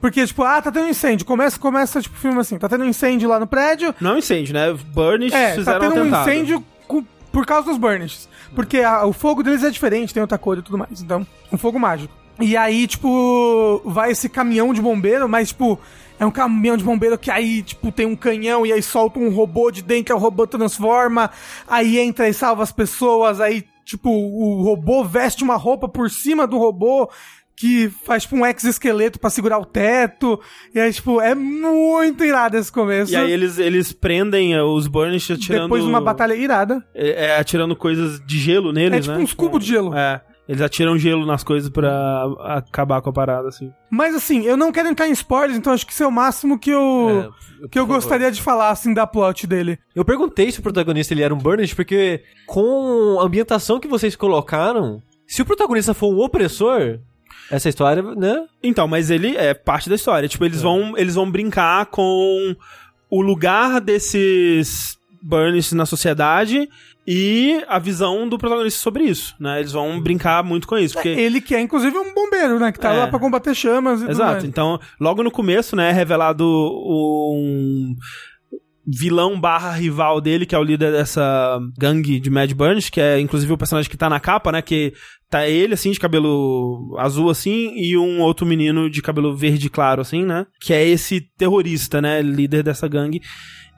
Porque, tipo, ah, tá tendo um incêndio. Começa, começa, tipo, o filme assim, tá tendo um incêndio lá no prédio. Não é um incêndio, né? Burnish É, tá fizeram tendo um atentado. incêndio por causa dos burnishes. Porque a- o fogo deles é diferente, tem outra cor e tudo mais. Então, um fogo mágico. E aí, tipo, vai esse caminhão de bombeiro, mas, tipo, é um caminhão de bombeiro que aí, tipo, tem um canhão e aí solta um robô de dentro, o robô transforma, aí entra e salva as pessoas, aí, tipo, o robô veste uma roupa por cima do robô que faz, tipo, um exoesqueleto pra segurar o teto. E aí, tipo, é muito irado esse começo. E aí eles, eles prendem eh, os Burnish atirando... Depois de uma batalha irada. É, é, atirando coisas de gelo neles, É tipo né? uns cubos de gelo. É. Eles atiram gelo nas coisas pra acabar com a parada, assim. Mas assim, eu não quero entrar em spoilers, então acho que isso é o máximo que eu, É, que eu favor. gostaria de falar, assim, da plot dele. Eu perguntei se o protagonista ele era um Burnish, porque com a ambientação que vocês colocaram, se o protagonista for um opressor, essa história, né? Então, mas ele é parte da história. Tipo, eles, vão, eles vão brincar com o lugar desses Burnish na sociedade e a visão do protagonista sobre isso, né? Eles vão brincar muito com isso, porque... Ele que é, inclusive, um bombeiro, né? Que tá É. lá pra combater chamas e tudo Exato. mais. Então, logo no começo, né, é revelado um vilão barra rival dele, que é o líder dessa gangue de Mad Burns, que é inclusive o personagem que tá na capa, né, que tá ele, assim, de cabelo azul, assim, e um outro menino de cabelo verde claro, assim, né, que é esse terrorista, né, líder dessa gangue.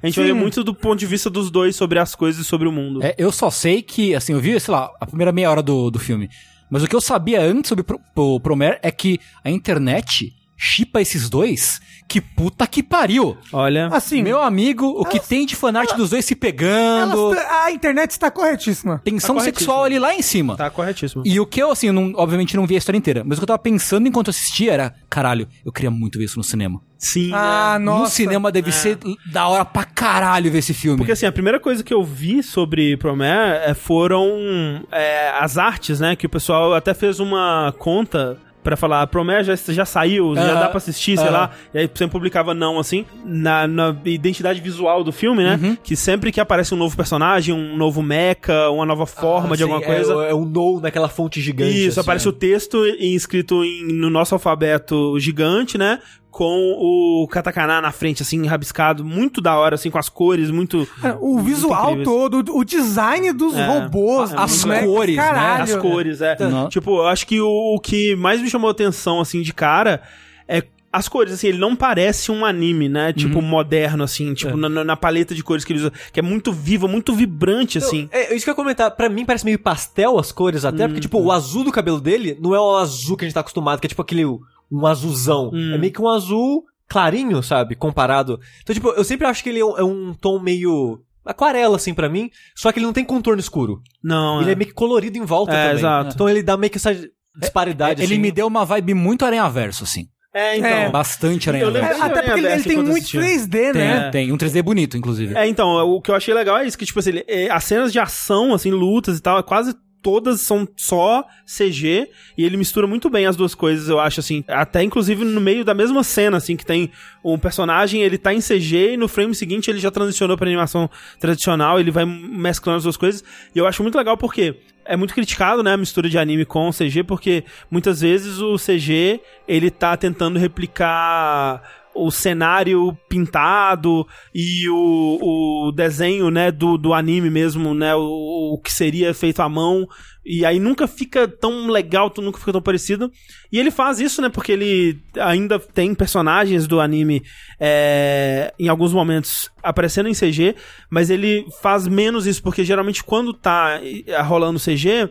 A gente Sim. ver muito do ponto de vista dos dois sobre as coisas e sobre o mundo. É, eu só sei que, assim, eu vi, sei lá, a primeira meia hora do, do filme. Mas o que eu sabia antes sobre Pro- o Promare é que a internet chipa esses dois. Que puta que pariu! Olha, Assim, Meu amigo, o que tem de fanart dos dois se pegando. elas- a internet está corretíssima. Tensão Tá sexual ali lá em cima. tá corretíssimo. E o que eu, assim, eu não, obviamente não vi a história inteira, mas o que eu tava pensando enquanto eu assistia era, caralho, eu queria muito ver isso no cinema. Sim, Ah, né? nossa. no cinema deve ser da hora pra caralho ver esse filme. Porque assim, a primeira coisa que eu vi sobre Promare é, foram é, as artes, né? Que o pessoal até fez uma conta pra falar, Promare já, já saiu, já Aham, dá pra assistir, sei aham. lá. E aí sempre publicava não, assim, na, na identidade visual do filme, né? Uhum. Que sempre que aparece um novo personagem, um novo mecha, uma nova forma Ah, de sim, alguma coisa... É, é um no naquela fonte gigante. Isso, assim. aparece o texto em- escrito em- no nosso alfabeto gigante, né? Com o katakana na frente, assim, rabiscado, muito da hora, assim, com as cores, muito. É, O visual incríveis. todo, o design dos É. robôs, As dos mechas, cores, né? caralho. As cores, é. Não. Tipo, eu acho que o, o que mais me chamou atenção, assim, de cara, é as cores, assim, ele não parece um anime, né? Tipo, moderno, assim, tipo, na, na- na paleta de cores que ele usa, que é muito viva, muito vibrante, assim. É, isso que eu ia comentar. Pra mim parece meio pastel as cores até, porque, tipo, o azul do cabelo dele não é o azul que a gente tá acostumado, que é tipo aquele, um azulzão. Hum. É meio que um azul clarinho, sabe? Comparado. Então, tipo, eu sempre acho que ele é um, é um tom meio aquarela, assim, pra mim, só que ele não tem contorno escuro. Não, Ele é. é meio que colorido em volta É, também. exato. Então ele dá meio que essa disparidade, Ele assim. me deu uma vibe muito aranha-verso, assim. É, então. É. Bastante aranha-verso. É, até porque ele, ele tem muito 3D, Tem, né? tem. Um 3D bonito, inclusive. É, então, o que eu achei legal é isso, que, tipo assim, ele- é, as cenas de ação, assim, lutas e tal, é quase todas são só CG, e ele mistura muito bem as duas coisas, eu acho, assim, até inclusive no meio da mesma cena, assim, que tem um personagem, ele tá em CG, e no frame seguinte ele já transicionou pra animação tradicional, ele vai mesclando as duas coisas, e eu acho muito legal porque é muito criticado, né, a mistura de anime com CG, porque muitas vezes o CG, ele tá tentando replicar o cenário pintado e o, o desenho, né, do, do anime mesmo, né, o, o que seria feito à mão. E aí nunca fica tão legal, nunca fica tão parecido. E ele faz isso, né, porque ele ainda tem personagens do anime é, em alguns momentos aparecendo em CG, mas ele faz menos isso, porque geralmente quando tá rolando CG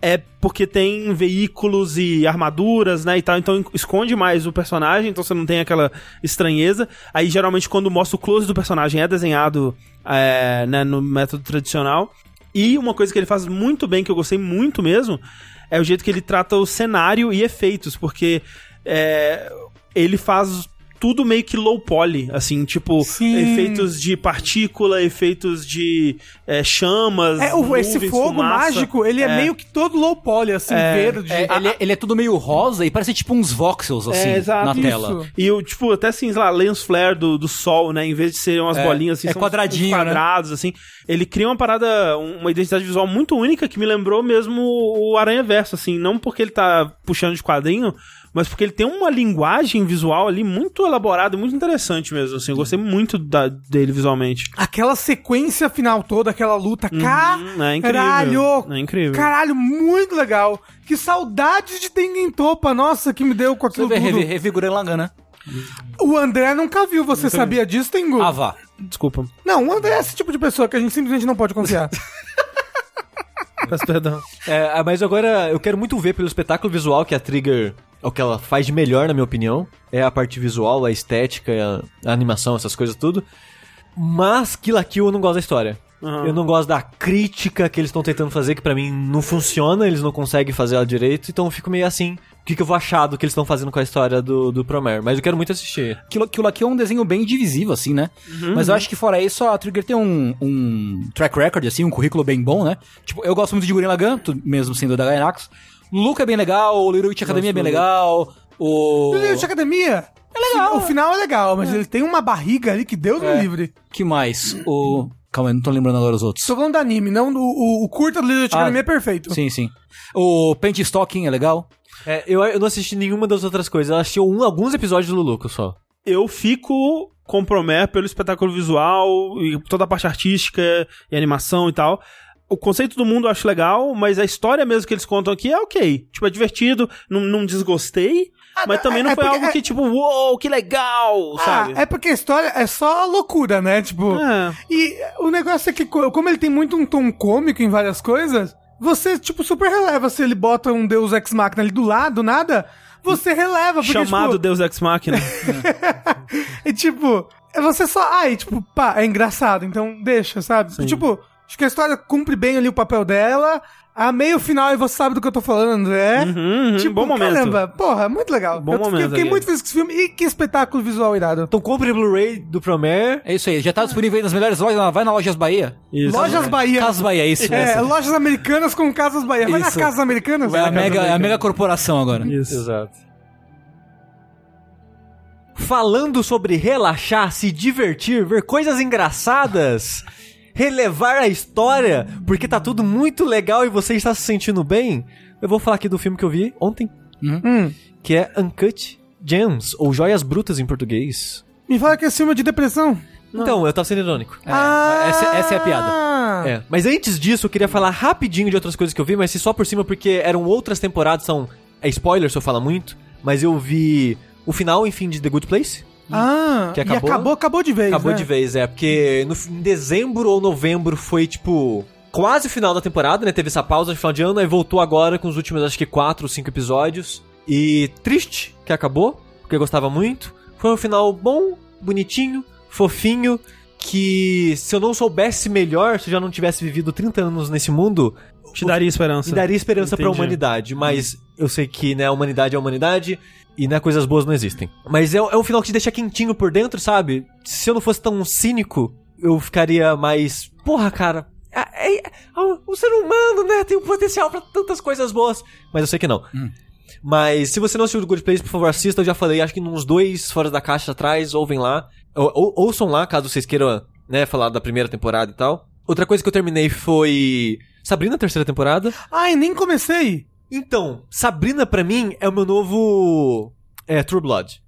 é porque tem veículos e armaduras, né, e tal, então esconde mais o personagem, então você não tem aquela estranheza. Aí geralmente quando mostra o close do personagem é desenhado é, né, no método tradicional. E uma coisa que ele faz muito bem, que eu gostei muito mesmo, é o jeito que ele trata o cenário e efeitos, porque é, ele faz tudo meio que low poly, assim, tipo, Sim. efeitos de partícula, efeitos de é, chamas. É, o, esse nuvens, fogo fumaça. mágico, ele é, É. meio que todo low poly, assim, É, verde. É, ele, é- ele é tudo meio rosa e parece tipo uns voxels, assim, exato, na isso. tela. E o, tipo, até assim, sei lá, lens flare do, do sol, né? Em vez de serem umas É, bolinhas assim, é são quadradinho, uns quadrados, assim. Ele cria uma parada, um- uma identidade visual muito única que me lembrou mesmo o Aranha Verso, assim. Não porque ele tá puxando de quadrinho, mas porque ele tem uma linguagem visual ali muito elaborada e muito interessante mesmo, assim. Eu gostei muito da- dele visualmente. Aquela sequência final toda, aquela luta, Hum, é incrível. caralho! É incrível. Caralho, muito legal. Que saudades de Tengen Topa, nossa, que me deu com Você aquilo vê, tudo. revi- revigorando Lagan, né? O André nunca viu, você sabia disso, Tengu? Ah, vá. Desculpa. Não, o André é esse tipo de pessoa que a gente simplesmente não pode confiar. *laughs* Peço perdão. É, mas agora eu quero muito ver pelo espetáculo visual que a Trigger é o que ela faz de melhor, na minha opinião. É a parte visual, a estética, a, a animação, essas coisas tudo. Mas Kill la Kill eu não gosto da história. Aham. Eu não gosto da crítica que eles estão tentando fazer, que pra mim não funciona, eles não conseguem fazer ela direito, então eu fico meio assim. O que, que eu vou achar do que eles estão fazendo com a história do, do Promare? Mas eu quero muito assistir. Aquilo, aquilo aqui é um desenho bem divisivo, assim, né? Mas eu acho que fora isso, a Trigger tem um, um track record, assim, um currículo bem bom, né? Tipo, eu gosto muito de Gurren Lagann, mesmo sendo da Gainax. Luca é bem legal, o Little Witch Academia é bem legal, o... Little Witch Academia. É legal. O final é legal, mas ele tem uma barriga ali que Deus me livre. que mais? O... Calma aí, não tô lembrando agora os outros. Tô falando do anime, não do o, o curta do Little Witch Ah, Academia é perfeito. Sim, sim. O Paint Stocking é legal. É, eu, eu não assisti nenhuma das outras coisas, eu assisti um, alguns episódios do Luluco só. eu fico com o Promare pelo espetáculo visual e toda a parte artística e animação e tal. O conceito do mundo eu acho legal, mas a história mesmo que eles contam aqui é ok. Tipo, é divertido, não, não desgostei, mas também não é foi porque- algo é- que, tipo, uou, que legal, Ah, sabe? é porque a história é só loucura, né? Tipo. É. E o negócio é que, co- como ele tem muito um tom cômico em várias coisas, você, tipo, super releva se ele bota um Deus Ex Machina ali do lado, nada. Você releva, porque, Chamado tipo, Deus Ex Machina. *laughs* E tipo, é você só. Ai, tipo, pá, é engraçado, então deixa, sabe? Tipo, acho que a história cumpre bem ali o papel dela. A meio final e você sabe do que eu tô falando, é. Uhum, uhum, bom momento. Caramba, porra, muito legal. Bom eu fiquei- momento fiquei ali. muito feliz com esse filme e que espetáculo visual irado. Então compre o Blu-ray do Promare. É isso aí, já tá disponível aí nas melhores lojas, vai na Lojas Bahia. Isso. Lojas Bahia. Casas Bahia, é isso. É, essa. lojas americanas com casas Bahia. Vai nas Isso. casas americanas? É a mega, é a mega corporação agora. Isso. Exato. Falando sobre relaxar, se divertir, ver coisas engraçadas, relevar a história, porque tá tudo muito legal e você está se sentindo bem, eu vou falar aqui do filme que eu vi ontem, Hum, que é Uncut Gems, ou Joias Brutas em português. me fala que é filme de depressão. Então, eu tava sendo irônico. É, essa, essa é a piada. Ah, É, mas antes disso, eu queria falar rapidinho de outras coisas que eu vi, mas se só por cima, porque eram outras temporadas, são. É spoiler se eu falar muito, mas eu vi o final, enfim, de The Good Place. Ah, Que e acabou? acabou, acabou de vez. Acabou né? de vez, é, porque no, em dezembro ou novembro foi tipo. Quase o final da temporada, né? Teve essa pausa de final de ano, aí voltou agora com os últimos, acho que, quatro ou cinco episódios. E triste que acabou, porque eu gostava muito. Foi um final bom, bonitinho, fofinho. Que se eu não soubesse melhor, se eu já não tivesse vivido 30 anos nesse mundo, Te daria esperança. me daria esperança pra Entendi. humanidade, mas eu sei que, né, a humanidade é a humanidade e, né, coisas boas não existem. Mas é, é um final que te deixa quentinho por dentro, sabe? Se eu não fosse tão cínico, eu ficaria mais. Porra, cara. É, é- é- o ser humano, né, tem um potencial pra tantas coisas boas. Mas eu sei que não. Mas se você não assistiu o Good Place, por favor, assista. Eu já falei, acho que nos dois Fora da Caixa atrás, ouvem lá. Ou, ou- ouçam lá, caso vocês queiram, né, falar da primeira temporada e tal. Outra coisa que eu terminei foi Sabrina, a terceira temporada. Ai, nem comecei. Então, Sabrina pra mim é o meu novo é, True Blood.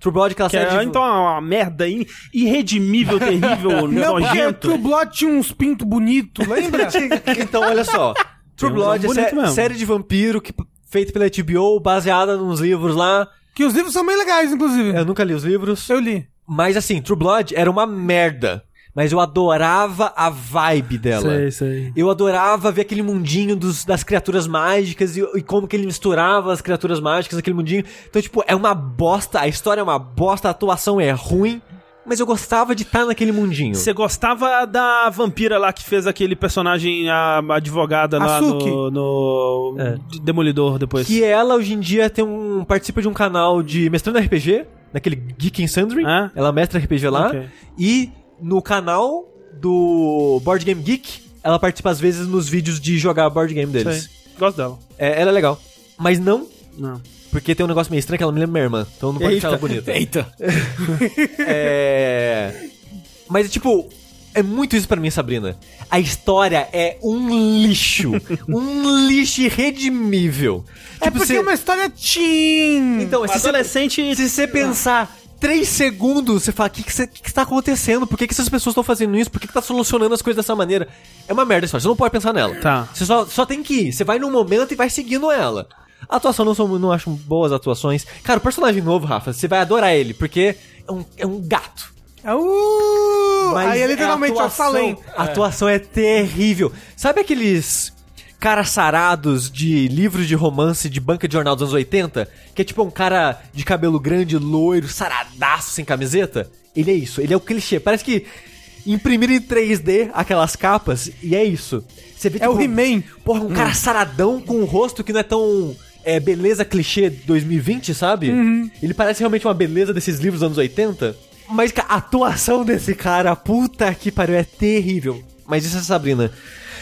True Blood, aquela Que série é, de... então é uma merda in- irredimível, terrível, *laughs* Não, porque nojento. True Blood tinha uns pintos bonitos, lembra? *laughs* Então, olha só. True Blood é sé- mesmo. série de vampiro que, feita pela HBO, baseada nos livros lá. que os livros são bem legais, inclusive. Eu nunca li os livros. Eu li. Mas assim, True Blood era uma merda. Mas eu adorava a vibe dela. Sei, sei. Eu adorava ver aquele mundinho dos, das criaturas mágicas e, e como que ele misturava as criaturas mágicas naquele mundinho. Então, tipo, é uma bosta, a história é uma bosta, a atuação é ruim, mas eu gostava de estar naquele mundinho. Você gostava da vampira lá que fez aquele personagem, a advogada lá Asuki. no, no Demolidor depois. Que ela hoje em dia tem um. participa de um canal de mestrando RPG, naquele Geek and Sundry. Ah. Ela mestra RPG lá. Ok. E no canal do Board Game Geek, ela participa às vezes nos vídeos de jogar board game deles. Sei. Gosto dela. É, ela é legal. Mas não, Não. porque tem um negócio meio estranho que ela me lembra minha irmã. Então não pode Eita. achar ela bonita. Eita. *laughs* É. Mas, tipo, é muito isso pra mim, Sabrina. A história é um lixo. *laughs* um lixo irredimível. É porque você- é uma história teen. Então, se você, Adolescente... se você pensar três segundos, você fala: o que, que, que, que tá acontecendo? Por que, que essas pessoas estão fazendo isso? Por que, que tá solucionando as coisas dessa maneira? É uma merda a história, você não pode pensar nela. Tá. Você só, só tem que ir. Você vai num momento e vai seguindo ela. A atuação não, são, não acho boas atuações. Cara, o personagem novo, Rafa, você vai adorar ele, porque é um, é um gato. É. Mas Aí é literalmente a o Salem. A atuação é terrível. Sabe aqueles caras sarados de livros de romance de banca de jornal dos anos 80? Que é tipo um cara de cabelo grande, loiro, saradaço, sem camiseta? Ele é isso, ele é o clichê. Parece que imprimiram em 3D aquelas capas e é isso. Você vê, É o He-Man. Porra, um cara saradão com um rosto que não é tão. É, beleza clichê 2020, sabe? Ele parece realmente uma beleza desses livros dos anos 80. Mas a atuação desse cara, puta que pariu, é terrível. Mas isso é Sabrina.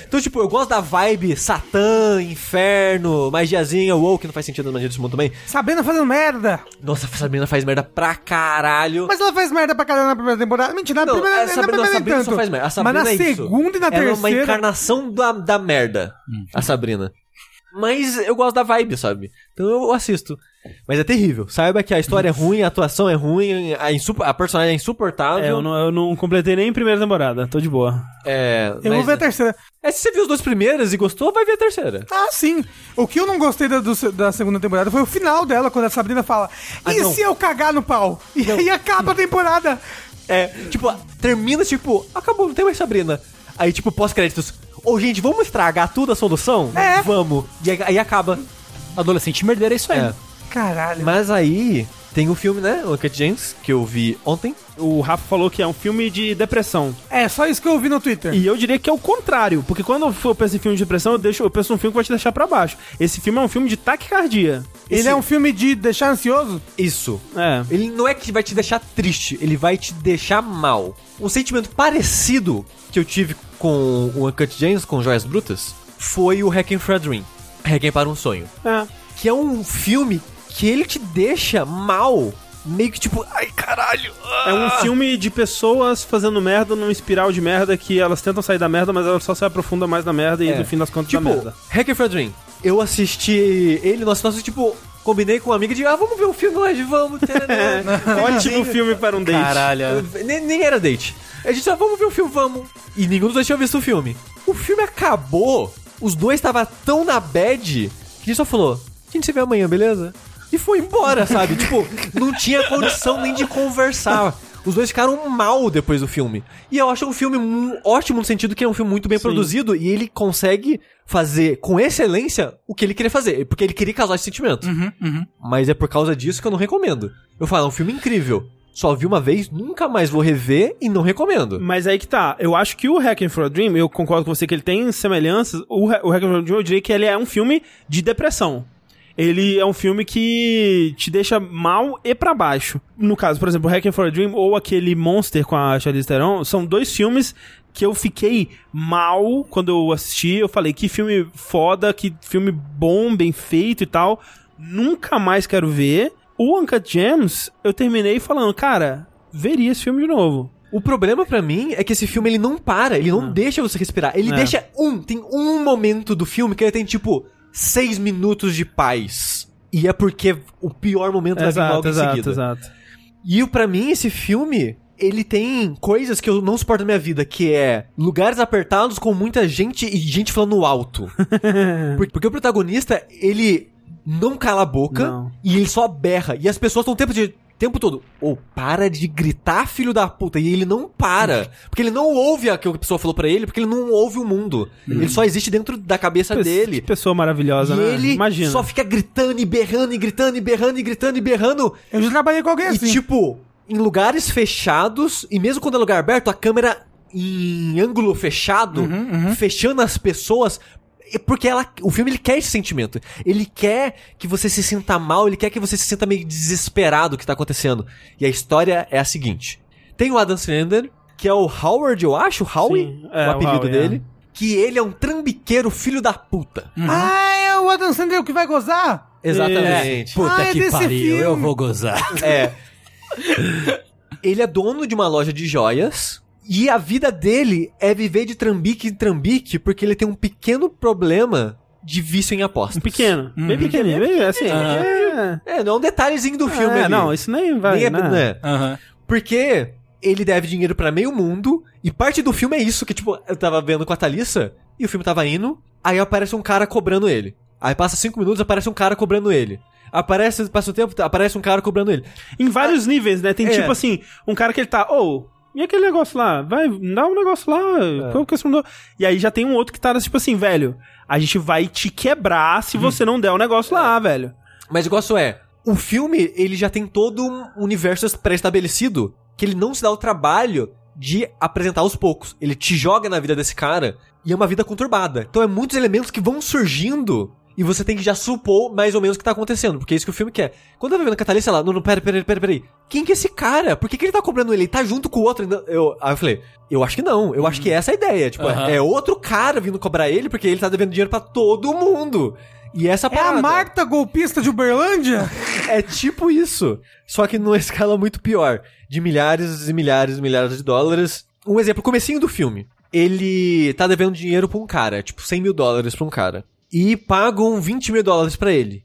Então, tipo, eu gosto da vibe Satã, Inferno, magiazinha, wow, que não faz sentido na magia desse mundo também. Sabrina fazendo merda. Nossa, a Sabrina faz merda pra caralho. Mas ela faz merda pra caramba na primeira temporada. Mentira, na Não, primeira, a na primeira a Sabrina só faz merda. A Sabrina Mas na é isso. segunda e na Ela é uma terceira... encarnação da, da merda, a Sabrina. Mas eu gosto da vibe, sabe? Então eu assisto. Mas é terrível. Saiba que a história é ruim, a atuação é ruim, a, insupo- a personagem é insuportável. É, eu não, eu não completei nem a primeira temporada, tô de boa. É, Eu vou mas- ver a terceira. É, se você viu os dois primeiros e gostou, vai ver a terceira. Ah, sim. O que eu não gostei da, do- da segunda temporada foi o final dela, quando a Sabrina fala: Ah, E não. se eu cagar no pau? E aí acaba a temporada. É, tipo, termina, tipo, acabou, não tem mais Sabrina. Aí, tipo, pós-créditos. Ô, gente, vamos estragar tudo a solução? É. Vamos. E aí, aí acaba. Adolescente merdeiro é isso aí. É. Caralho. Mas aí, tem o filme, né? O Uncut James, que eu vi ontem. O Rafa falou que é um filme de depressão. É, só isso que eu ouvi no Twitter. E eu diria que é o contrário, porque quando eu for penso em filme de depressão, eu, deixo, eu penso num filme que vai te deixar pra baixo. Esse filme é um filme de taquicardia. Ele é um filme de deixar ansioso? Isso. É. Ele não é que vai te deixar triste, ele vai te deixar mal. Um sentimento parecido que eu tive com o Uncut James, com Joias Brutas, foi o Hacking for a Dream. Hacking para um Sonho. É. Que é um filme que ele te deixa mal. Meio que tipo, ai caralho. É um ah." filme de pessoas fazendo merda num espiral de merda que elas tentam sair da merda, mas elas só se aprofundam mais na merda e É. no fim das contas Tipo, da merda. Hacker for a Dream. Eu assisti ele, nossa, nossa, tipo, combinei com uma amiga de, ah, vamos ver um filme hoje, vamos. tarará." *laughs* Ótimo filme para um date. Caralho. nem, nem era date. A gente, ah, vamos ver o filme, vamos. E nenhum dos dois tinha visto o filme. O filme acabou, os dois estavam tão na bad que a gente só falou, a gente se vê amanhã, beleza? E foi embora, sabe? tipo, não tinha condição nem de conversar. Os dois ficaram mal depois do filme. E eu acho um filme ótimo no sentido que é um filme muito bem Sim. produzido e ele consegue fazer com excelência o que ele queria fazer. Porque ele queria causar esse sentimento. Mas é por causa disso que eu não recomendo. Eu falo, é um filme incrível. Só vi uma vez, nunca mais vou rever e não recomendo. Mas aí que tá. Eu acho que o Hacking for a Dream, eu concordo com você que ele tem semelhanças. O, Ha- o Hacking for a Dream, eu diria que ele é um filme de depressão. Ele é um filme que te deixa mal e pra baixo. No caso, por exemplo, Hacking for a Dream ou aquele Monster com a Charlize Theron, são dois filmes que eu fiquei mal quando eu assisti. Eu falei, que filme foda, que filme bom, bem feito e tal. Nunca mais quero ver. O Uncut Gems, eu terminei falando, cara, veria esse filme de novo. O problema pra mim é que esse filme ele não para, ele não deixa você respirar. Ele É. deixa um, tem um momento do filme que ele tem tipo seis minutos de paz. E é porque o pior momento vai vir logo Exato, em exato, seguida. exato. E pra mim, esse filme, ele tem coisas que eu não suporto na minha vida, que é lugares apertados com muita gente e gente falando alto. *laughs* Por- porque o protagonista, ele não cala a boca Não. e ele só berra. E as pessoas estão tempo, de, tempo todo, ô, para de gritar, filho da puta. E ele não para. Porque ele não ouve o que a pessoa falou pra ele, porque ele não ouve o mundo. Ele só existe dentro da cabeça Que dele. pessoa maravilhosa, E né? ele Imagina. só fica gritando e berrando e gritando e berrando e gritando e berrando. Eu já trabalhei com alguém E assim. tipo, em lugares fechados, e mesmo quando é lugar aberto, a câmera em ângulo fechado, Uhum, fechando as pessoas. É Porque ela, o filme ele quer esse sentimento. Ele quer que você se sinta mal, ele quer que você se sinta meio desesperado do que tá acontecendo. E a história é a seguinte: tem o Adam Sandler, que é o Howard, eu acho, Howie, Sim, é, o o apelido Howie, dele. Que ele é um trambiqueiro filho da puta. Ah, é o Adam Sandler que vai gozar? Exatamente. Puta Ah, é que desse pariu, filme. eu vou gozar. *laughs* É. Ele é dono de uma loja de joias. E a vida dele é viver de trambique em trambique porque ele tem um pequeno problema de vício em apostas. Um pequeno. Bem pequenininho. Bem, assim. É, É, não é um detalhezinho do filme é, ali. não, isso nem vai. Nem é, né? né? Aham. Porque ele deve dinheiro pra meio mundo. E parte do filme é isso, que tipo, eu tava vendo com a Thalissa. E o filme tava indo. Aí aparece um cara cobrando ele. Aí passa cinco minutos, aparece um cara cobrando ele. Aparece, passa o tempo, aparece um cara cobrando ele. Em vários níveis, né? Tem É. tipo assim, um cara que ele tá, ô, e aquele negócio lá? Vai, dá um negócio lá. Qual que é seu nome? E aí já tem um outro que tá tipo assim, velho, a gente vai te quebrar se você não der o negócio lá, velho. Mas o negócio é, o filme, ele já tem todo um universo pré-estabelecido que ele não se dá o trabalho de apresentar aos poucos. Ele te joga na vida desse cara e é uma vida conturbada. Então é muitos elementos que vão surgindo e você tem que já supor mais ou menos o que tá acontecendo, porque é isso que o filme quer. Quando eu tava vendo a Catalina, lá, não, não, pera, pera, pera, pera aí. Quem que é esse cara? Por que, que ele tá cobrando ele? Ele tá junto com o outro? ainda- Eu, aí eu falei, eu acho que não. Eu acho que essa é a ideia. Tipo, Aham. é outro cara vindo cobrar ele porque ele tá devendo dinheiro pra todo mundo. E essa É a parada. Marta golpista de Uberlândia? *laughs* É tipo isso. Só que numa *laughs* escala muito pior. De milhares e milhares e milhares de dólares. Um exemplo, comecinho do filme. Ele tá devendo dinheiro pra um cara, tipo 100 mil dólares pra um cara. E pagam 20 mil dólares pra ele.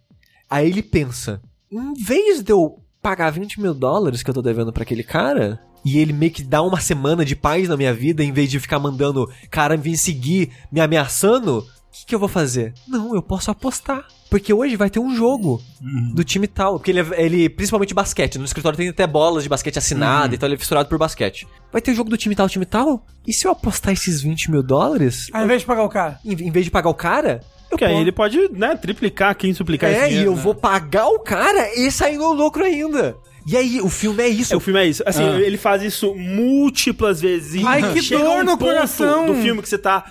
Aí ele pensa, em vez de eu pagar 20 mil dólares que eu tô devendo pra aquele cara, e ele meio que dá uma semana de paz na minha vida, em vez de ficar mandando cara vir seguir, me ameaçando, o que, que eu vou fazer? Não, eu posso apostar. Porque hoje vai ter um jogo do time tal. Porque ele, é- ele principalmente basquete. No escritório tem até bolas de basquete assinada, então ele é fissurado por basquete. Vai ter jogo do time tal, time tal? E se eu apostar esses 20 mil dólares, Ao invés de pagar o cara. em, em vez de pagar o cara, eu Porque aí ele pode, né, triplicar, quintuplicar esse É, e dinheiro, eu né? vou pagar o cara e sair no lucro ainda. E aí, o filme é isso. É, o filme é isso. Assim, Ah. ele faz isso múltiplas vezes. E Ai, que chega dor um no ponto coração. do filme que você tá...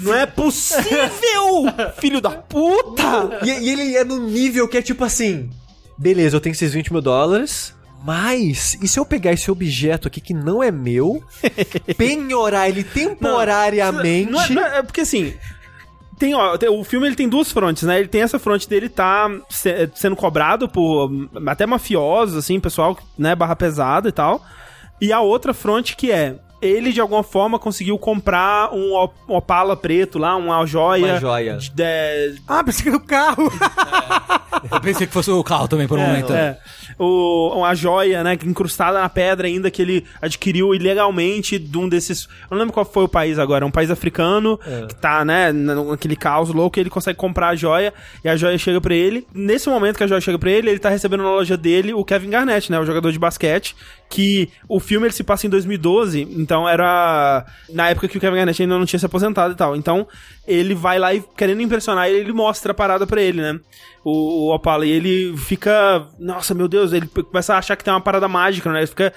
Não é possível, *laughs* filho da puta! E, e ele é no nível que é tipo assim: beleza, eu tenho esses 20 mil dólares. Mas, e se eu pegar esse objeto aqui que não é meu, *laughs* penhorar ele temporariamente. Não é, não é- é porque assim. Tem, ó, o filme ele tem duas frontes, né? Ele tem essa fronte dele tá se- sendo cobrado por hum, até mafiosos, assim, pessoal, né, barra pesada e tal. E a outra fronte que é ele de alguma forma conseguiu comprar um, Op- Opala preto lá, uma joia. Uma joia. de- de- Ah, pensei que era o carro. *laughs* Eu pensei que fosse o carro também por um momento. É, o, uma joia, né, incrustada na pedra ainda que ele adquiriu ilegalmente de um desses. Eu não lembro qual foi o país agora, é um país africano que tá, né, naquele caos louco, e ele consegue comprar a joia e a joia chega pra ele. Nesse momento que a joia chega pra ele, ele tá recebendo na loja dele o Kevin Garnett, né, o jogador de basquete, que o filme ele se passa em 2012, então era na época que o Kevin Garnett ainda não tinha se aposentado e tal. Então, ele vai lá e querendo impressionar ele, ele mostra a parada pra ele, né? O, o Opala, e ele fica, nossa, meu Deus, ele começa a achar que tem uma parada mágica, né? Ele fica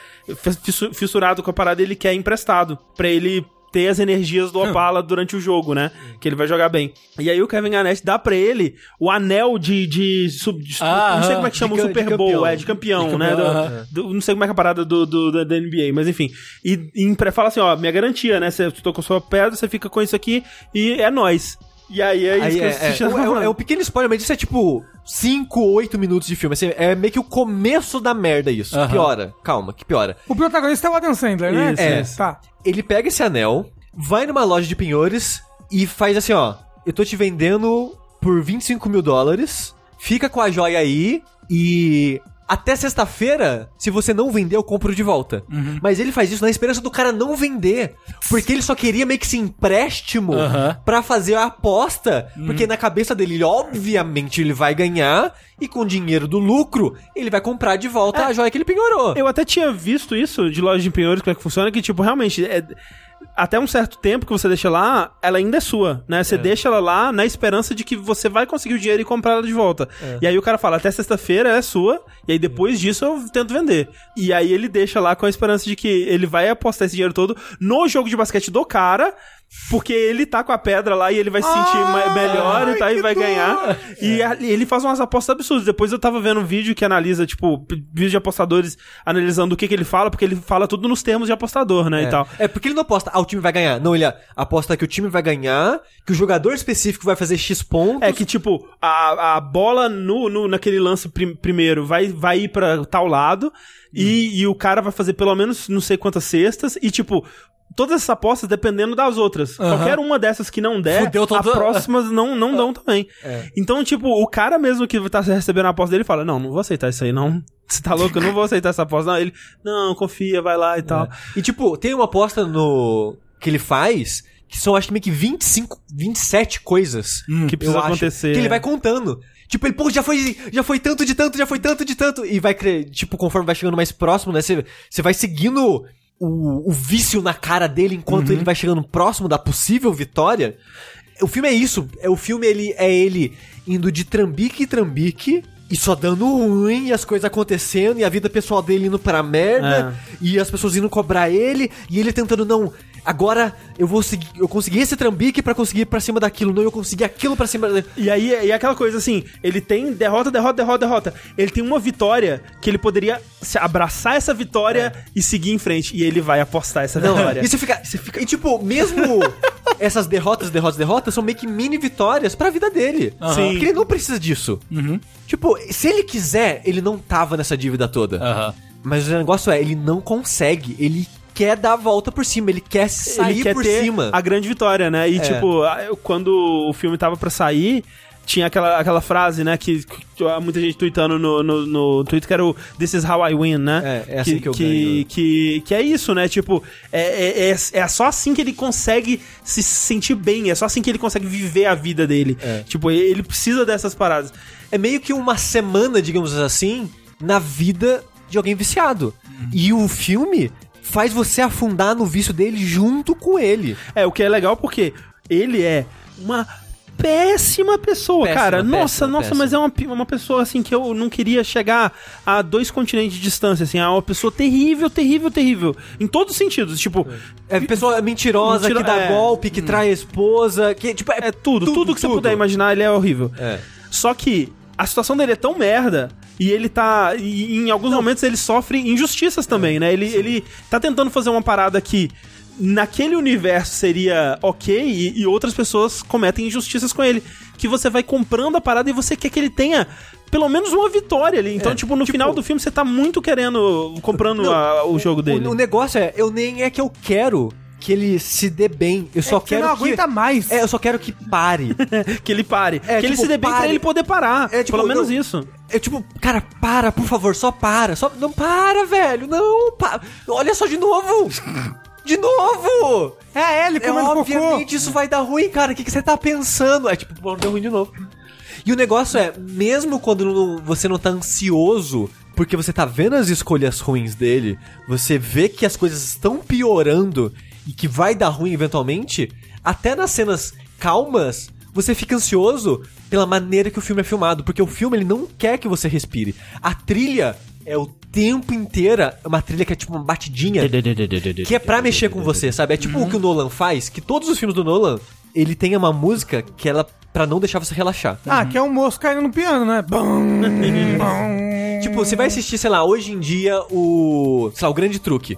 fissu- fissurado com a parada e ele quer emprestado pra ele ter as energias do Opala durante o jogo, né? Que ele vai jogar bem. E aí o Kevin Garnett dá pra ele o anel de, de, sub, de- Ah, não sei como é que chama De o Super Bowl, campeão. é, de campeão, De né? campeão, Do- aham. do- não sei como é que é a parada do, do- da, da NBA, mas enfim. E, e fala assim, ó, minha garantia, né? Você tocou sua pedra, você fica com isso aqui e é nóis. E aí é isso Aí que é, eu assisti é, é, um- é um pequeno spoiler, mas isso é tipo 5, 8 minutos de filme. Assim, é meio que o começo da merda isso. Aham. Piora. Calma, que piora. o protagonista é o Adam Sandler, né? Isso, É. isso. Tá. Ele pega esse anel, vai numa loja de penhores e faz assim, ó. Eu tô te vendendo por 25 mil dólares. fica com a joia aí e até sexta-feira, se você não vender, eu compro de volta. Uhum. Mas ele faz isso na esperança do cara não vender. Porque ele só queria meio que esse empréstimo Aham. pra fazer a aposta. Uhum. Porque na cabeça dele, ele, obviamente, ele vai ganhar. E com o dinheiro do lucro, ele vai comprar de volta a joia que ele penhorou. Eu até tinha visto isso de loja de penhores, como é que funciona, que, tipo, realmente, é- até um certo tempo que você deixa lá, ela ainda é sua, né? Você deixa ela lá na esperança de que você vai conseguir o dinheiro e comprar ela de volta. E aí o cara fala, até sexta-feira é sua, e aí depois disso eu tento vender. E aí ele deixa lá com a esperança de que ele vai apostar esse dinheiro todo no jogo de basquete do cara, porque ele tá com a pedra lá e ele vai se sentir ma- melhor e, tá, e vai ganhar. E a- ele faz umas apostas absurdas. Depois eu tava vendo um vídeo que analisa, tipo, vídeo de apostadores analisando o que, que ele fala, porque ele fala tudo nos termos de apostador, né? E tal. É porque ele não aposta, ah, o time vai ganhar. Não, ele aposta que o time vai ganhar, que o jogador específico vai fazer X pontos. É que, tipo, a, a bola no, no, naquele lance prim- primeiro vai, vai ir pra tal lado e, e o cara vai fazer pelo menos não sei quantas cestas e, tipo, todas essas apostas dependendo das outras. Qualquer uma dessas que não der, Fudeu todo- as próximas não, não *laughs* dão também. É. Então, tipo, o cara mesmo que tá recebendo a aposta dele fala, não, não vou aceitar isso aí, não. *laughs* Você tá louco? Eu não vou aceitar essa aposta. Não, ele, não, confia, vai lá e tal. E tipo, tem uma aposta no que ele faz que são acho que meio que 25, 27 coisas Que precisa eu acho, acontecer. Que ele vai contando. Tipo, ele, pô, já foi, já foi tanto de tanto, já foi tanto de tanto. E vai, tipo, conforme vai chegando mais próximo, né? Você vai seguindo o, o vício na cara dele enquanto ele vai chegando próximo da possível vitória. O filme é isso. É, o filme ele, é ele indo de trambique em trambique. E só dando ruim, e as coisas acontecendo, e a vida pessoal dele indo pra merda, e as pessoas indo cobrar ele, e ele tentando, não, agora eu vou seguir, eu consegui esse trambique pra conseguir ir pra cima daquilo, não, eu consegui aquilo pra cima da... E aí, e aquela coisa assim, ele tem derrota, derrota, derrota, derrota. Ele tem uma vitória que ele poderia se abraçar essa vitória e seguir em frente. E ele vai apostar essa Não, vitória. e você fica, você fica. E tipo, mesmo *laughs* essas derrotas, derrotas, derrotas são meio que mini vitórias pra vida dele. Sim. Porque ele não precisa disso. Tipo, se ele quiser, ele não tava nessa dívida toda. Aham. Mas o negócio é, ele não consegue. Ele quer dar a volta por cima, ele quer sair ele quer por cima. a grande vitória, né? E É. tipo, eu- quando o filme tava pra sair, tinha aquela, aquela frase, né, que, que muita gente tweetando no, no, no Twitter, que era o This is how I win, né? É, é assim que eu que, ganho. Que, que é isso, né? Tipo, é, é, é, é só assim que ele consegue se sentir bem, é só assim que ele consegue viver a vida dele. É. Tipo, ele precisa dessas paradas. É meio que uma semana, digamos assim, na vida de alguém viciado. E o filme faz você afundar no vício dele junto com ele. É, o que é legal porque ele é uma péssima pessoa, Péssima, cara. péssima, nossa, nossa, péssima. mas é uma, uma pessoa assim que eu não queria chegar a dois continentes de distância, assim, é uma pessoa terrível, terrível, terrível. Em todos os sentidos, tipo, É pessoa mentirosa, Mentira- que dá é. golpe, que trai a esposa, que tipo é tudo, tudo, que você puder imaginar, ele é horrível. É. Só que a situação dele é tão merda e ele tá. E em alguns momentos ele sofre injustiças também, né? Ele, ele tá tentando fazer uma parada que naquele universo seria ok e, e outras pessoas cometem injustiças com ele. Que você vai comprando a parada e você quer que ele tenha pelo menos uma vitória ali. Então, É, tipo, no tipo- final do filme você tá muito querendo. comprando Não, a- o jogo dele. O, o negócio é, eu nem é que eu quero que ele se dê bem. Eu só É que quero não que. aguenta mais. É, eu só quero que pare. *laughs* que ele pare. É, que ele tipo, se dê bem pra ele poder parar. É, tipo, pelo menos não- isso. É tipo, cara, para, por favor, só para. Só, não para, velho. Não, para. Olha só de novo. De novo! É ele É, comendo cocô. obviamente isso vai dar ruim, cara. O que, que você tá pensando? É tipo, bom, deu ruim de novo. E o negócio é, mesmo quando não- você não tá ansioso, porque você tá vendo as escolhas ruins dele, você vê que as coisas estão piorando e que vai dar ruim eventualmente, até nas cenas calmas, você fica ansioso pela maneira que o filme é filmado, porque o filme ele não quer que você respire. A trilha é o tempo inteira uma trilha que é tipo uma batidinha que é pra mexer com você, sabe? É tipo o que o Nolan faz, que todos os filmes do Nolan, ele tem uma música que ela pra não deixar você relaxar. Ah, que é um moço caindo no piano, né? *laughs* Tipo, você vai assistir, sei lá, hoje em dia o, sei lá, o Grande Truque.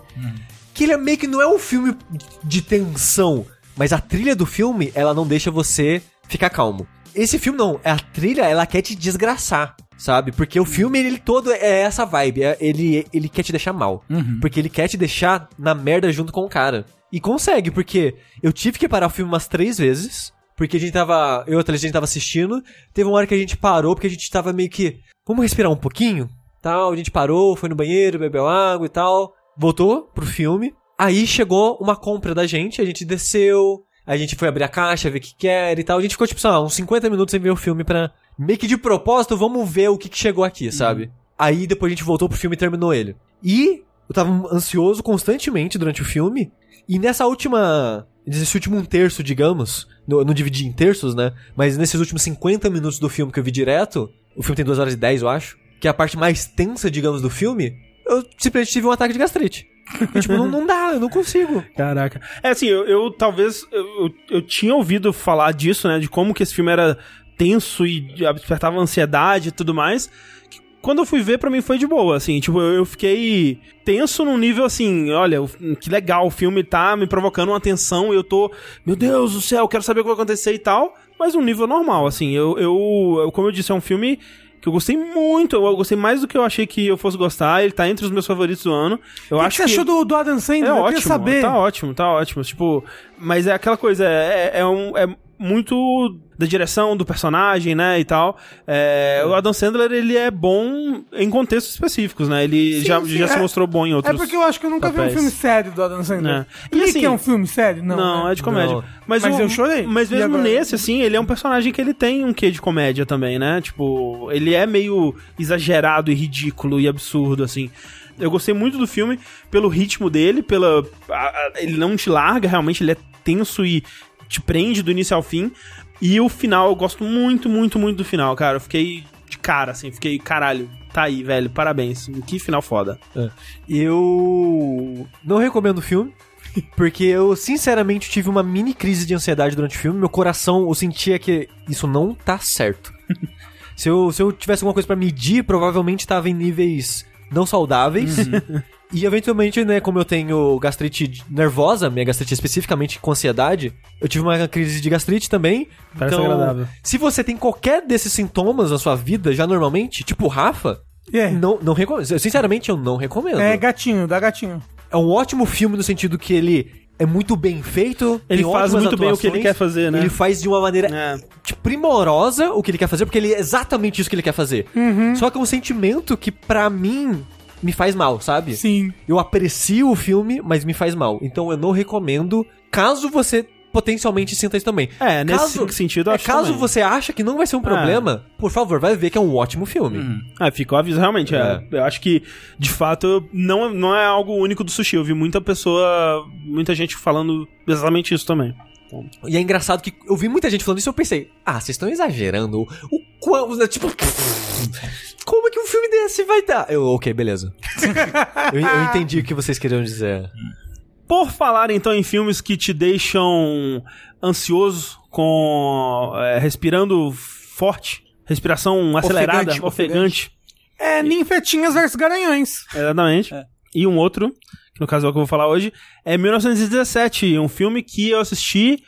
Que ele é meio que não é um filme de tensão, mas a trilha do filme, ela não deixa você ficar calmo. Esse filme não, a trilha, ela quer te desgraçar, sabe? Porque o filme, ele todo é essa vibe, é- ele, ele quer te deixar mal. Porque ele quer te deixar na merda junto com o cara. E consegue, porque eu tive que parar o filme umas três vezes porque a gente tava. Eu e a gente tava assistindo. Teve uma hora que a gente parou, porque a gente tava meio que. Vamos respirar um pouquinho? Tal, a gente parou, foi no banheiro, bebeu água e tal. Voltou pro filme. Aí chegou uma compra da gente, a gente desceu. A gente foi abrir a caixa, ver o que quer e tal. A gente ficou, tipo, sei lá, uns 50 minutos sem ver o filme pra. Meio que de propósito, vamos ver o que, que chegou aqui, sabe? Aí depois a gente voltou pro filme e terminou ele. E eu tava ansioso constantemente durante o filme. E nessa última. Nesse último um terço, digamos. no- Eu não dividi em terços, né? Mas nesses últimos 50 minutos do filme que eu vi direto. O filme tem 2 horas e 10, eu acho. Que é a parte mais tensa, digamos, do filme. Eu simplesmente tive um ataque de gastrite. Eu, tipo, não, não dá, eu não consigo. Caraca. É assim, eu, eu talvez. Eu, eu, tinha ouvido falar disso, né? De como que esse filme era tenso e despertava ansiedade e tudo mais. que Quando eu fui ver, pra mim foi de boa, assim. Tipo, eu, eu fiquei tenso num nível assim: olha, que legal, o filme tá me provocando uma tensão e eu tô. Meu Deus do céu, quero saber o que vai acontecer e tal. Mas num nível normal, assim. Eu, eu- como eu disse, é um filme. Que eu gostei muito, eu gostei mais do que eu achei que eu fosse gostar. Ele tá entre os meus favoritos do ano. Eu O que acho que você achou do, do Adam Sandler? é eu ótimo, queria saber. tá ótimo, tá ótimo. Tipo, mas é aquela coisa, é, é, um, é muito da direção do personagem, né, e tal. É, O Adam Sandler, ele é bom em contextos específicos, né? Ele Sim, já, sim, já se é- mostrou bom em É outros. porque eu acho que eu nunca vi um papéis. filme sério do Adam Sandler. É. E Clique assim- é um filme sério? Não, Não, né? é de comédia. Não. Mas, Mas o- eu chorei. Mas mesmo agora? nesse, assim, ele é um personagem que ele tem um quê de comédia também, né? Tipo, ele é meio exagerado e ridículo e absurdo, assim. Eu gostei muito do filme pelo ritmo dele, pela. a- a- ele não te larga, realmente, ele é tenso e te prende do início ao fim. E o final, eu gosto muito, muito, muito do final, cara. Eu fiquei de cara, assim, fiquei, caralho, tá aí, velho, parabéns. Que final foda. Eu não recomendo o filme. *laughs* Porque eu, sinceramente, tive uma mini crise de ansiedade durante o filme. Meu coração, eu sentia que isso não tá certo. *laughs* se, eu, se eu tivesse alguma coisa pra medir, provavelmente tava em níveis não saudáveis. *laughs* E eventualmente, né, como eu tenho gastrite nervosa, minha gastrite especificamente com ansiedade, eu tive uma crise de gastrite também. Parece então, agradável. se você tem qualquer desses sintomas na sua vida, já normalmente, tipo Rafa, É. não, não recomendo. Sinceramente, eu não recomendo. É gatinho, dá gatinho. É um ótimo filme no sentido que ele é muito bem feito. Ele faz muito bem o que ele atuações, quer fazer, né? Ele faz de uma maneira É. tipo, primorosa o que ele quer fazer, porque ele é exatamente isso que ele quer fazer. Uhum. Só que é um sentimento que, pra mim, me faz mal, sabe? Sim. Eu aprecio o filme, mas me faz mal. Então eu não recomendo, caso você potencialmente sinta isso também. É, nesse sentido, eu é, acho Caso também. você acha que não vai ser um problema, por favor, vai ver que é um ótimo filme. Ah, ficou aviso, realmente. É. Eu acho que, de fato, não, não é algo único do sushi. Eu vi muita pessoa, muita gente falando exatamente isso também. E é engraçado que eu vi muita gente falando isso e eu pensei, ah, vocês estão exagerando. O quão. *laughs* Tipo. Como é que um filme desse vai dar? Eu, ok, beleza. *laughs* eu, eu entendi o que vocês queriam dizer. Por falar, então, em filmes que te deixam ansioso, com. é, respirando forte, respiração acelerada, Ofegante, ofegante. É ninfetinhas versus garanhões. Exatamente. E um outro, que no caso é o que eu vou falar hoje, é 1917, um filme que eu assisti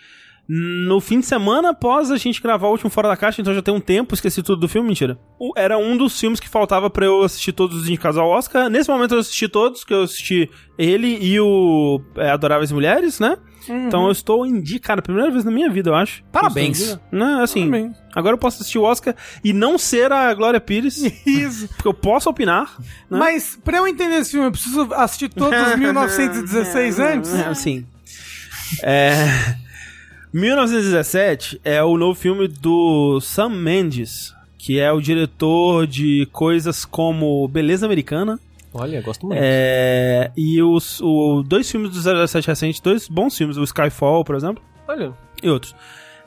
no fim de semana após a gente gravar o último Fora da Caixa, então já tem um tempo, esqueci tudo do filme, mentira. Era um dos filmes que faltava pra eu assistir todos os indicados ao Oscar. Nesse momento eu assisti todos, que eu assisti ele e o é, Adoráveis Mulheres, né? Então eu estou indicado, primeira vez na minha vida, eu acho. Parabéns. Eu. Não, assim, Parabéns. agora eu posso assistir o Oscar e não ser a Glória Pires, *laughs* Isso. porque eu posso opinar. Né? Mas pra eu entender esse filme, eu preciso assistir todos os *laughs* 1916 *laughs* antes? É, assim. É. 1917 é o novo filme do Sam Mendes, que é o diretor de coisas como Beleza Americana. Olha, gosto muito. É, e os o, dois filmes do 007 recentes, dois bons filmes, o Skyfall, por exemplo, Olha. e outros.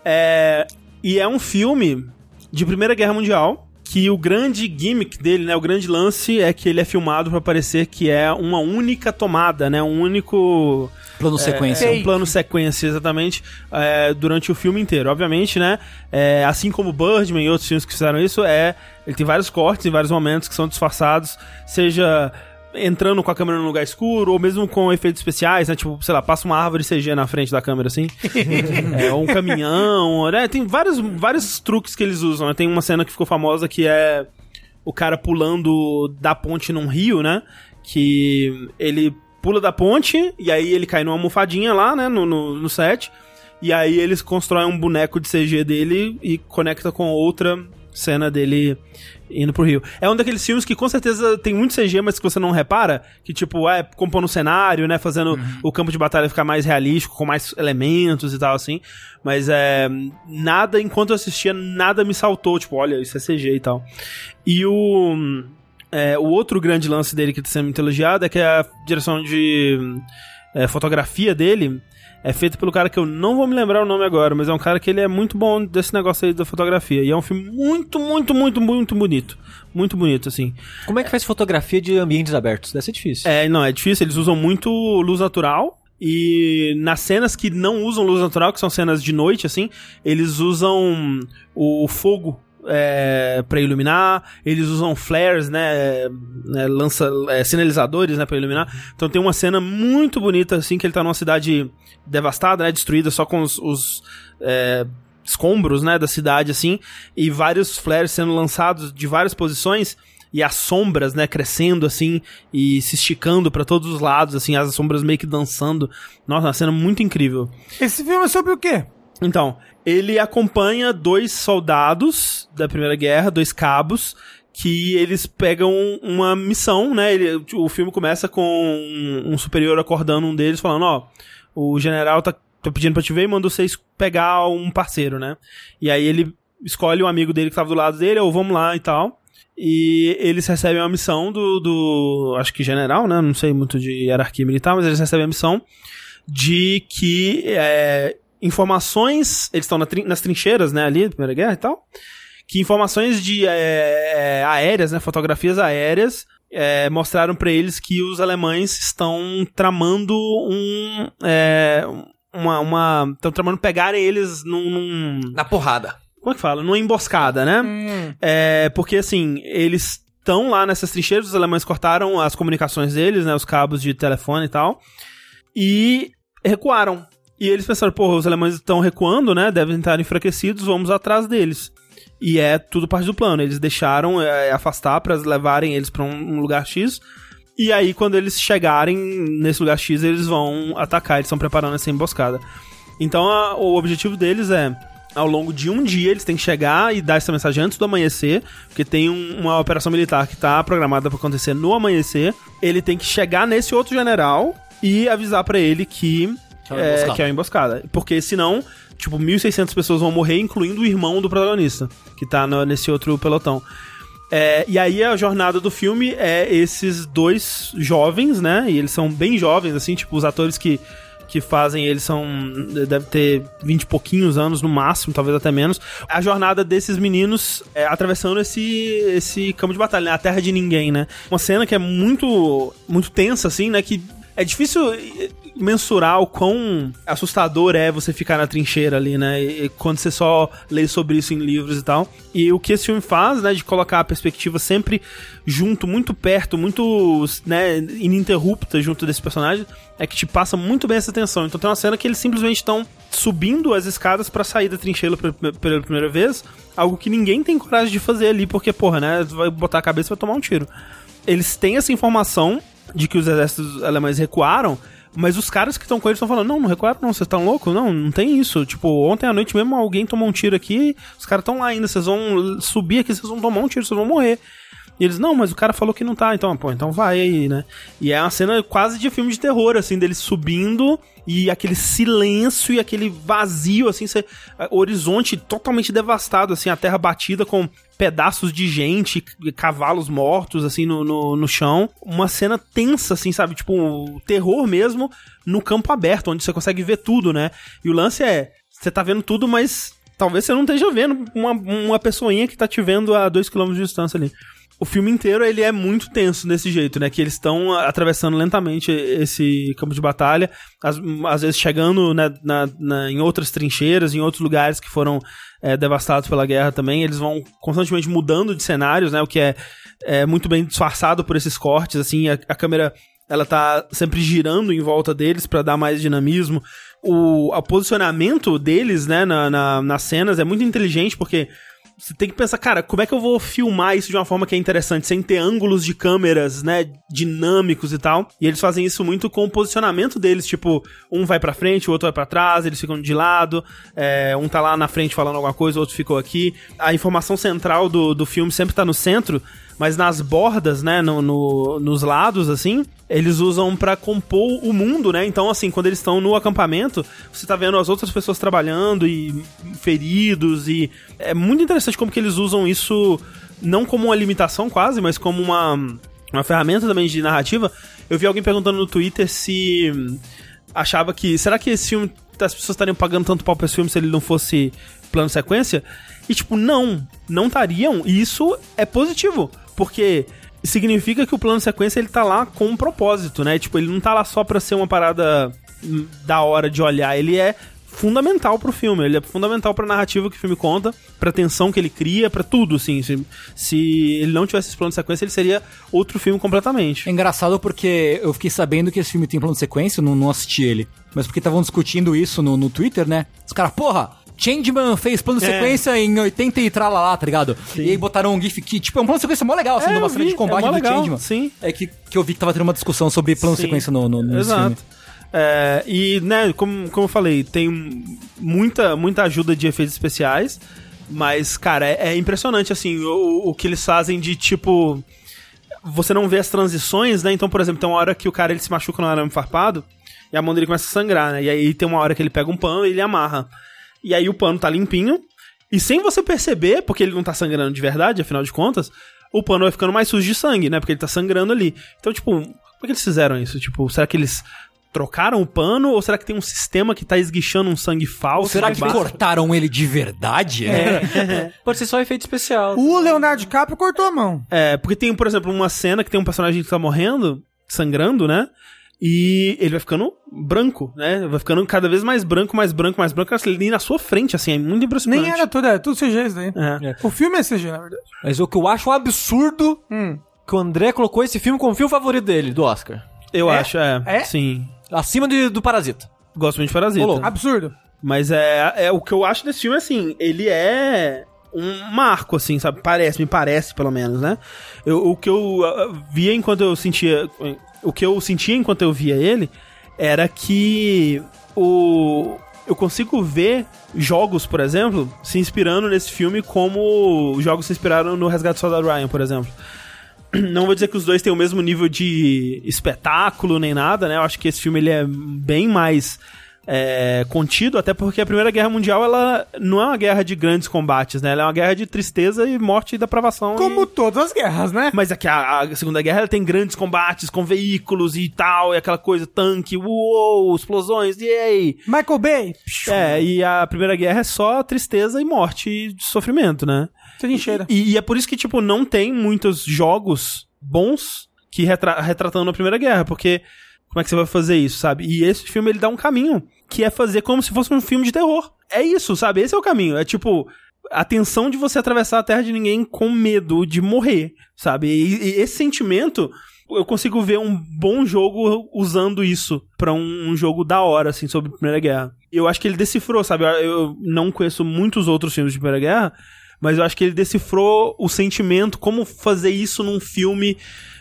É, e é um filme de Primeira Guerra Mundial. Que o grande gimmick dele, né? O grande lance é que ele é filmado pra parecer que é uma única tomada, né? Um único Plano sequência. é, um plano sequência, exatamente, é, durante o filme inteiro. Obviamente, né? é, assim como Birdman e outros filmes que fizeram isso, é. Ele tem vários cortes em vários momentos que são disfarçados, seja entrando com a câmera num lugar escuro, ou mesmo com efeitos especiais, né? Tipo, sei lá, passa uma árvore CG na frente da câmera, assim. *laughs* é, ou um caminhão, né? Tem vários, vários truques que eles usam, né? Tem uma cena que ficou famosa que é o cara pulando da ponte num rio, né? Que ele pula da ponte e aí ele cai numa almofadinha lá, né? No, no, no set. E aí eles constroem um boneco de CG dele e conecta com outra cena dele indo pro Rio. É um daqueles filmes que com certeza tem muito CG, mas que você não repara, que tipo, é compondo o cenário, né, fazendo Uhum. o campo de batalha ficar mais realístico, com mais elementos e tal assim. Mas é nada enquanto eu assistia, nada me saltou, tipo, olha, isso é CG e tal. E o é, o outro grande lance dele que tá sendo elogiado é que a direção de é, fotografia dele é feita pelo cara que eu não vou me lembrar o nome agora, mas é um cara que ele é muito bom desse negócio aí da fotografia. E é um filme muito, muito, muito, muito bonito. Muito bonito, assim. Como é que faz fotografia de ambientes abertos? Deve ser difícil. É, não, é difícil, eles usam muito luz natural. E nas cenas que não usam luz natural, que são cenas de noite, assim, eles usam o fogo é, para iluminar, eles usam flares, né, né, lança é, sinalizadores, né, para iluminar. Então tem uma cena muito bonita assim que ele tá numa cidade devastada, né, destruída só com os, os, é, escombros, né, da cidade assim, e vários flares sendo lançados de várias posições e as sombras, né, crescendo assim e se esticando pra todos os lados, assim, as sombras meio que dançando. Nossa, uma cena muito incrível. Esse filme é sobre o quê? Então, ele acompanha dois soldados da Primeira Guerra, dois cabos, que eles pegam uma missão, né? Ele- o filme começa com um, um superior acordando um deles, falando, ó, o general tá, tá pedindo pra te ver e mandou vocês pegar um parceiro, né? E aí ele escolhe um amigo dele que tava do lado dele, ou vamos lá e tal. E eles recebem uma missão do, do. Acho que general, né? Não sei muito de hierarquia militar, mas eles recebem a missão de que é, informações. Eles estão na trin- nas trincheiras, né? Ali, da Primeira Guerra e tal. Que informações de é, aéreas, né? Fotografias aéreas. é, mostraram pra eles que os alemães estão tramando um. é, uma. uma estão tramando pegarem eles num- num Na porrada. como é que fala? Numa emboscada, né? Hum. É, porque assim, eles estão lá nessas trincheiras, os alemães cortaram as comunicações deles, né? Os cabos de telefone e tal. E recuaram. E eles pensaram, porra, os alemães estão recuando, né? Devem estar enfraquecidos, vamos atrás deles. E é tudo parte do plano. Eles deixaram é, afastar pra levarem eles pra um, lugar X. E aí, quando eles chegarem nesse lugar X, eles vão atacar. Eles estão preparando essa emboscada. Então, a- o objetivo deles é ao longo de um dia eles têm que chegar e dar essa mensagem antes do amanhecer, porque tem um- uma operação militar que tá programada pra acontecer no amanhecer. Ele tem que chegar nesse outro general e avisar pra ele que Que é uma é, que é uma emboscada. Porque senão, tipo, 1.600 pessoas vão morrer, incluindo o irmão do protagonista, que tá no- nesse outro pelotão. É, e aí a jornada do filme é esses dois jovens, né? E eles são bem jovens, assim, tipo, os atores que, que fazem eles são. Deve ter 20 e pouquinhos anos no máximo, talvez até menos. A jornada desses meninos é, atravessando esse, esse campo de batalha, né? A terra de ninguém, né? Uma cena que é muito, muito tensa, assim, né? Que é difícil mensurar o quão assustador é você ficar na trincheira ali, né? E, quando você só lê sobre isso em livros e tal. E o que esse filme faz, né, de colocar a perspectiva sempre junto, muito perto, muito, né, ininterrupta junto desse personagem, é que te passa muito bem essa tensão. Então tem uma cena que eles simplesmente estão subindo as escadas pra sair da trincheira pela, pela primeira vez, algo que ninguém tem coragem de fazer ali, porque, porra, né, vai botar a cabeça e vai tomar um tiro. Eles têm essa informação de que os exércitos alemães recuaram, mas os caras que estão com eles estão falando, não, não recuaram não, vocês estão loucos? Não, não tem isso. Tipo, ontem à noite mesmo alguém tomou um tiro aqui, os caras estão lá ainda, vocês vão subir aqui, vocês vão tomar um tiro, vocês vão morrer. E eles, não, mas o cara falou que não tá, então, pô, então vai aí, né? E é uma cena quase de filme de terror, assim, deles subindo e aquele silêncio e aquele vazio, assim, cê, o horizonte totalmente devastado, assim, a terra batida com pedaços de gente, cavalos mortos, assim, no, no, no chão. Uma cena tensa, assim, sabe? Tipo, um terror mesmo no campo aberto, onde você consegue ver tudo, né? E o lance é, você tá vendo tudo, mas talvez você não esteja vendo uma, uma pessoinha que tá te vendo a dois quilômetros de distância ali. O filme inteiro ele é muito tenso desse jeito, né? Que eles estão atravessando lentamente esse campo de batalha, às, às vezes chegando né, na, na- em outras trincheiras, em outros lugares que foram é, devastados pela guerra também. Eles vão constantemente mudando de cenários, né? O que é, é muito bem disfarçado por esses cortes, assim. A, a câmera ela tá sempre girando em volta deles para dar mais dinamismo. O, o posicionamento deles, né, na, na- nas cenas é muito inteligente porque você tem que pensar, cara, como é que eu vou filmar isso de uma forma que é interessante, sem ter ângulos de câmeras, né, dinâmicos e tal. E eles fazem isso muito com o posicionamento deles, tipo, um vai pra frente, o outro vai pra trás, eles ficam de lado, é, um tá lá na frente falando alguma coisa, o outro ficou aqui. A informação central do, do filme sempre tá no centro, mas nas bordas, né, no, no- nos lados, assim, eles usam pra compor o mundo, né? Então, assim, quando eles estão no acampamento, você tá vendo as outras pessoas trabalhando e feridos e é muito interessante como que eles usam isso não como uma limitação quase, mas como uma uma ferramenta também de narrativa. Eu vi alguém perguntando no Twitter se achava que será que esse filme as pessoas estariam pagando tanto pau pra esse filme se ele não fosse plano sequência? E tipo, não, não estariam, e isso é positivo, porque significa que o plano sequência ele tá lá com um propósito, né? Tipo, ele não tá lá só pra ser uma parada hum, da hora de olhar, ele é fundamental pro filme, ele é fundamental pra narrativa que o filme conta, pra tensão que ele cria, pra tudo, assim. Se, se ele não tivesse esse plano de sequência, ele seria outro filme completamente. É engraçado porque eu fiquei sabendo que esse filme tem plano de sequência, eu não, não assisti ele. Mas porque estavam discutindo isso no, no Twitter, né? Os caras, porra, Changeman fez plano de É. sequência em 80 e tralalá, tá ligado? Sim. E aí botaram um GIF que, tipo, é um plano de sequência mó legal, assim, É, de uma cena de combate é do legal, Changeman. sim. É que, que eu vi que tava tendo uma discussão sobre plano Sim. sequência no, no, nesse Exato. filme. É, e, né, como, como eu falei, tem muita, muita ajuda de efeitos especiais, mas, cara, é, é impressionante, assim, o, o que eles fazem de, tipo... Você não vê as transições, né? Então, por exemplo, tem uma hora que o cara ele se machuca no arame farpado e a mão dele começa a sangrar, né? E aí tem uma hora que ele pega um pano e ele amarra. E aí o pano tá limpinho, e sem você perceber, porque ele não tá sangrando de verdade, afinal de contas, o pano vai ficando mais sujo de sangue, né? Porque ele tá sangrando ali. Então, tipo, como é que eles fizeram isso? Tipo, será que eles trocaram o pano ou será que tem um sistema que tá esguichando um sangue falso? Será que cortaram ele de verdade? É, *laughs* Pode ser só efeito especial. O Leonardo DiCaprio cortou a mão. é, porque tem, por exemplo, uma cena que tem um personagem que tá morrendo, sangrando, né? E ele vai ficando branco, né? Vai ficando cada vez mais branco, mais branco, mais branco. Ele nem na sua frente, assim, é muito impressionante. Nem era tudo, era tudo CG isso daí. É. O filme é CG, na verdade. Mas o que eu acho um absurdo Hum. que o André colocou esse filme como filme favorito dele, do Oscar. Eu É? acho, é. É? Sim. Acima de- do Parasita. Gosto muito de Parasita. Ô, louco. Absurdo. Mas é, é o que eu acho desse filme, assim, ele é um marco, assim, sabe? Parece, me parece, pelo menos, né? Eu- o que eu ah, via enquanto eu sentia. O que eu sentia enquanto eu via ele era que o. Eu consigo ver jogos, por exemplo, se inspirando nesse filme como jogos se inspiraram no Resgate do Soldado Ryan, por exemplo. *clears throat* Não vou dizer que os dois têm o mesmo nível de espetáculo nem nada, né? Eu acho que esse filme ele é bem mais é, contido, até porque a Primeira Guerra Mundial ela não é uma guerra de grandes combates, né? Ela é uma guerra de tristeza e morte e depravação. Como e... todas as guerras, né? Mas aqui a, a Segunda Guerra ela tem grandes combates com veículos e tal, e aquela coisa, tanque, uou, explosões, yay! Michael Bay. É, e a Primeira Guerra é só tristeza e morte e sofrimento, né? Trincheira. E, e é por isso que, tipo, não tem muitos jogos bons que retra retratando a Primeira Guerra, porque como é que você vai fazer isso, sabe? E esse filme, ele dá um caminho, que é fazer como se fosse um filme de terror. É isso, sabe? Esse é o caminho. É tipo, a tensão de você atravessar a terra de ninguém com medo de morrer, sabe? E, e esse sentimento, eu consigo ver um bom jogo usando isso pra um, um jogo da hora, assim, sobre a Primeira Guerra. Eu acho que ele decifrou, sabe? Eu, eu não conheço muitos outros filmes de Primeira Guerra, mas eu acho que ele decifrou o sentimento, como fazer isso num filme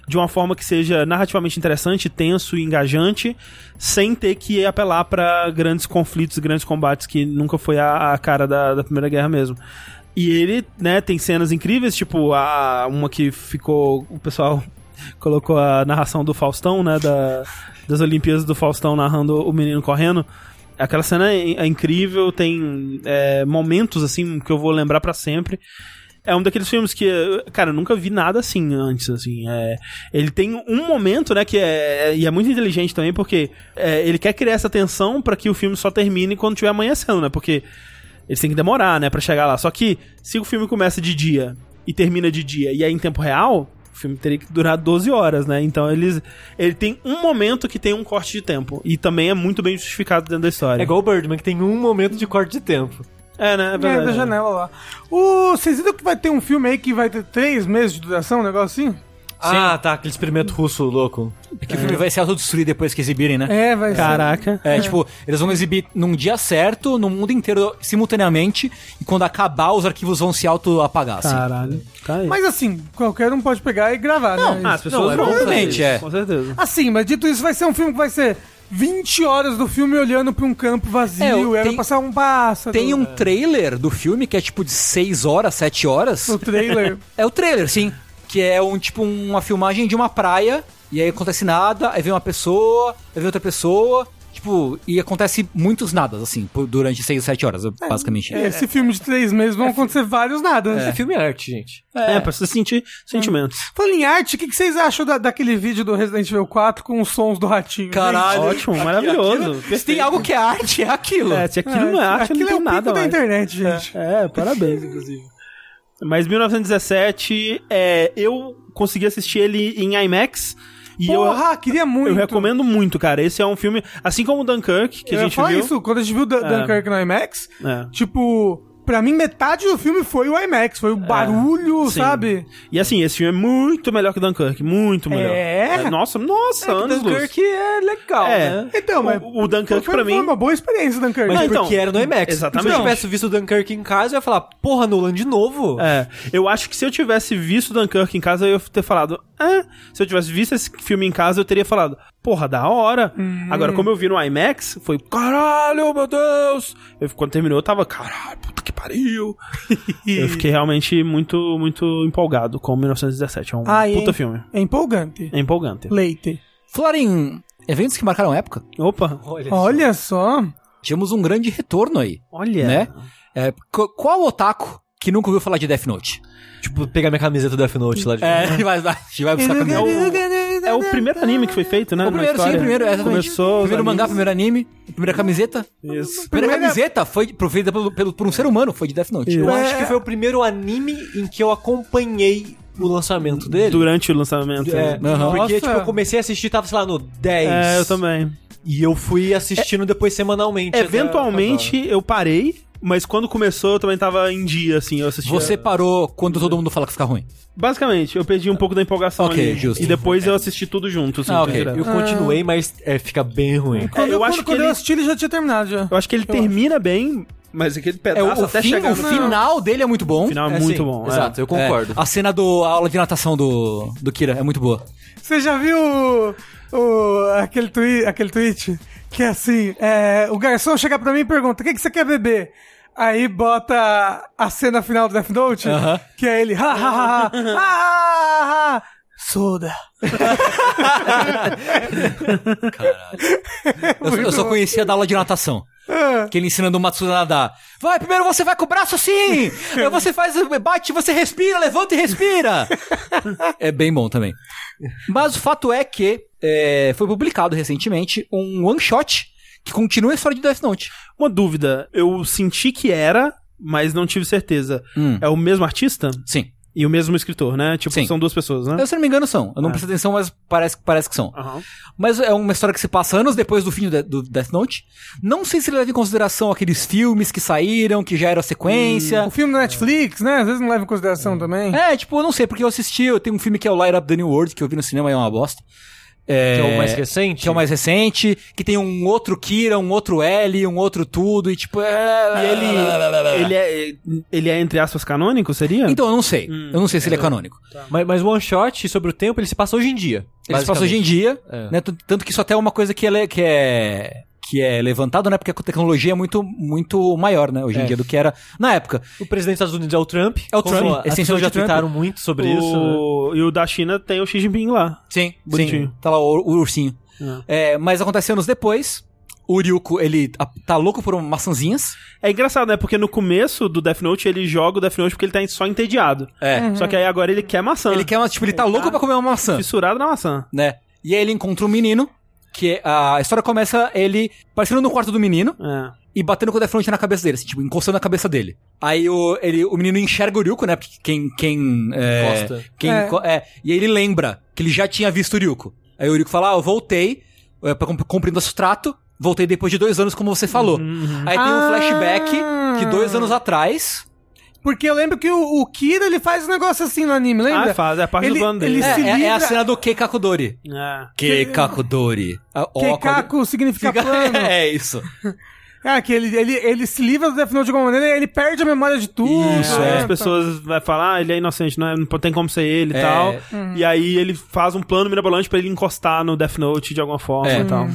de uma forma que seja narrativamente interessante, tenso e engajante, sem ter que apelar pra grandes conflitos, grandes combates, que nunca foi a, a cara da, da Primeira Guerra mesmo. E ele, né, tem cenas incríveis, tipo a uma que ficou. O pessoal *laughs* colocou a narração do Faustão, né? Da, das Olimpíadas do Faustão narrando o menino correndo. Aquela cena é, é incrível, tem é, momentos assim que eu vou lembrar pra sempre. É um daqueles filmes que, cara, eu nunca vi nada assim antes, assim. É, ele tem um momento, né, que é, e é muito inteligente também, porque é, ele quer criar essa tensão pra que o filme só termine quando estiver amanhecendo, né? Porque eles têm que demorar, né, pra chegar lá. Só que se o filme começa de dia e termina de dia e é em tempo real, o filme teria que durar 12 horas, né? Então eles ele tem um momento que tem um corte de tempo e também é muito bem justificado dentro da história. É igual o Birdman, que tem um momento de corte de tempo. É, né? É É, verdade. da janela lá. O, vocês viram que vai ter um filme aí que vai ter três meses de duração, um negócio assim? Ah, tá, aquele experimento russo louco. É que o filme vai se autodestruir depois que exibirem, né? É, vai ser. Caraca. É, tipo, eles vão exibir num dia certo, no mundo inteiro, simultaneamente, e quando acabar, os arquivos vão se auto-apagar, assim. Caralho. Tá aí. Mas assim, qualquer um pode pegar e gravar, né? ah, as pessoas Não, é vão provavelmente, é. Com certeza. Assim, mas dito isso, vai ser um filme que vai ser 20 horas do filme olhando pra um campo vazio, É, e aí tem- passar um pássaro. Tem um trailer do filme que é tipo de 6 horas, 7 horas. No trailer. *laughs* É o trailer, sim. Que é um tipo uma filmagem de uma praia, e aí acontece nada, aí vem uma pessoa, aí vem outra pessoa. Tipo, e acontece muitos nadas, assim, por- durante 6 ou 7 horas, basicamente. Esse filme de três meses vão acontecer vários nada. É filme e arte, gente. É, pra você sentir sentimentos. Falando em arte, o que, que vocês acham da- daquele vídeo do Resident Evil 4 com os sons do ratinho? Caralho. Ótimo, maravilhoso. Se tem algo que é arte, é aquilo. É, se aquilo não é arte, aquilo não tem é o nada da internet, gente. É, parabéns, inclusive. Mas 1917, é, eu consegui assistir ele em IMAX. E eu, Porra, queria muito. eu recomendo muito, cara. Esse é um filme, assim como o Dunkirk, que Eu a gente falar viu. isso, quando a gente viu Dan- É. Dunkirk no IMAX, É. tipo, pra mim metade do filme foi o IMAX, foi o barulho, Sim. sabe? E assim, esse filme é muito melhor que Dunkirk, muito melhor. É? nossa, nossa, anos luz. Dunkirk é legal, É. né? Então, mas O, o Dunkirk foi, pra foi mim... uma boa experiência, Dunkirk. Mas Não, então, porque era no IMAX. exatamente. Se eu tivesse visto o Dunkirk em casa, eu ia falar, porra, Nolan, de novo? É, eu acho que se eu tivesse visto Dunkirk em casa, eu ia ter falado, ah, se eu tivesse visto esse filme em casa, eu teria falado, porra, da hora. Hum. Agora, como eu vi no IMAX, foi, caralho, meu Deus. Eu, quando terminou, eu tava, caralho, puta que pariu. *laughs* eu fiquei realmente muito, muito empolgado com 1917. É um Ah, puta hein? filme. É empolgante. É empolgante. Leite. Falar em eventos que marcaram época, Opa, Olha, Olha só. tivemos um grande retorno aí, olha. né? É, qu- qual otaku que nunca ouviu falar de Death Note? Tipo, pegar minha camiseta do Death Note lá de É, *laughs* vai, vai, a gente vai buscar a camiseta. É o primeiro anime que foi feito, né? O primeiro, sim, o primeiro, exatamente. Começou. primeiro mangá, animes. primeiro anime, primeira camiseta. Isso. Primeira Primeira- camiseta foi feita pelo, pelo- por um ser humano, foi de Death Note. Isso. Eu É. acho que foi o primeiro anime em que eu acompanhei o lançamento dele. Durante o lançamento. É, Aham. porque, Nossa. tipo, eu comecei a assistir, tava, sei lá, no 10. É, eu também. E eu fui assistindo depois semanalmente. até Eventualmente eu parei, mas quando começou eu também tava em dia, assim, eu assistia. Você parou quando todo mundo fala que fica ruim. Basicamente, eu perdi um pouco da empolgação Ok, ali. justo. E depois eu assisti tudo junto, assim, Ah, ok. direto. Eu continuei, mas é, fica bem ruim. Quando, eu eu, acho quando, que quando eu ele- assisti, ele já tinha terminado já. Eu acho que ele termina bem, mas aquele É, pedaço o, o até fim- chegar o no final dele é muito bom. final é É, muito sim, bom. é. Exato, eu concordo. É, a cena do a aula de natação do, do Kira é muito boa. Você já viu o, o- aquele, twi aquele tweet? Que é assim, é, o garçom chega pra mim e pergunta, o que, que você quer beber? Aí bota a cena final do Death Note, Aham. que é ele, ha, ha, ha, ha, ha, ha, ha, soda. *laughs* Eu, eu só conhecia da aula de natação. Ah, Que ele ensinando o Matsuda a nadar. Vai, primeiro você vai com o braço assim! *laughs* Aí você faz, bate, você respira, levanta e respira! *laughs* é bem bom também. Mas o fato é que é, foi publicado recentemente um one shot que continua a história de Death Note. Uma dúvida, eu senti que era, mas não tive certeza. Hum. É o mesmo artista? Sim. E o mesmo escritor, né? Tipo, Sim. são duas pessoas, né? Eu, se não me engano, são. Eu não Ah. prestei atenção, mas parece, parece que são. Aham. Mas é uma história que se passa anos depois do fim do, do Death Note. Não sei se ele leva em consideração aqueles filmes que saíram, que já era a sequência. o filme da Netflix, né? Às vezes não leva em consideração também. É, tipo, eu não sei, porque eu assisti, eu tenho um filme que é o Light Up the New World, que eu vi no cinema e é uma bosta. É, Que é o mais recente? Que é o mais recente, que tem um outro Kira, um outro L, um outro tudo, e tipo... É... E ele, ele, é, ele é, entre aspas, canônico, seria? Então, eu não sei. eu não sei se ele é canônico. Mas, mas o One Shot, sobre o tempo, ele se passa hoje em dia. Ele se passa hoje em dia, É. né? Tanto tanto que isso até é uma coisa que, ela é, que é... Que é levantado, né? Porque a tecnologia é muito, muito maior, né? Hoje em É. dia do que era na época. O presidente dos Estados Unidos é o Trump. É o Trump, As pessoas essencialmente já o tweetaram muito sobre isso. né? o... E o da China tem o Xi Jinping lá. Sim, Bonitinho. sim. Tá lá o, o ursinho. É, mas acontece anos depois. O Ryuko, ele a- tá louco por maçãzinhas. É engraçado, né? Porque no começo do Death Note ele joga o Death Note porque ele tá só entediado. É. Só que aí agora ele quer maçã. Ele quer uma, tipo, ele tá louco pra comer uma maçã, Fissurado na maçã. né? E aí ele encontra um menino, que é- a história começa ele aparecendo no quarto do menino É. e batendo com o Defront na cabeça dele, assim, tipo, encostando na cabeça dele. Aí o, ele, o menino enxerga o Ryuko, né? Porque quem. quem é, Encosta. Quem, É. é. E aí ele lembra que ele já tinha visto o Ryuko. Aí o Ryuko fala: Ah, eu voltei, é, cumprindo nosso trato. Voltei depois de dois anos, como você falou. Aí tem um Ah. flashback que dois anos atrás. Porque eu lembro que o, o Kira, ele faz um negócio assim no anime, lembra? Ah, faz, é a parte ele, do plano dele. Ele É, se é- é livra... a cena do Keikakudori. É. Keikakudori. A- ó, Keikaku significa Fica- plano. *laughs* É isso. Ah, *laughs* que ele, ele, ele se livra do Death Note de alguma maneira, ele perde a memória de tudo. Isso, né? é. As pessoas vão falar, ah, ele é inocente, não, é- não tem como ser ele e É. tal. E aí ele faz um plano mirabolante pra ele encostar no Death Note de alguma forma É. e tal.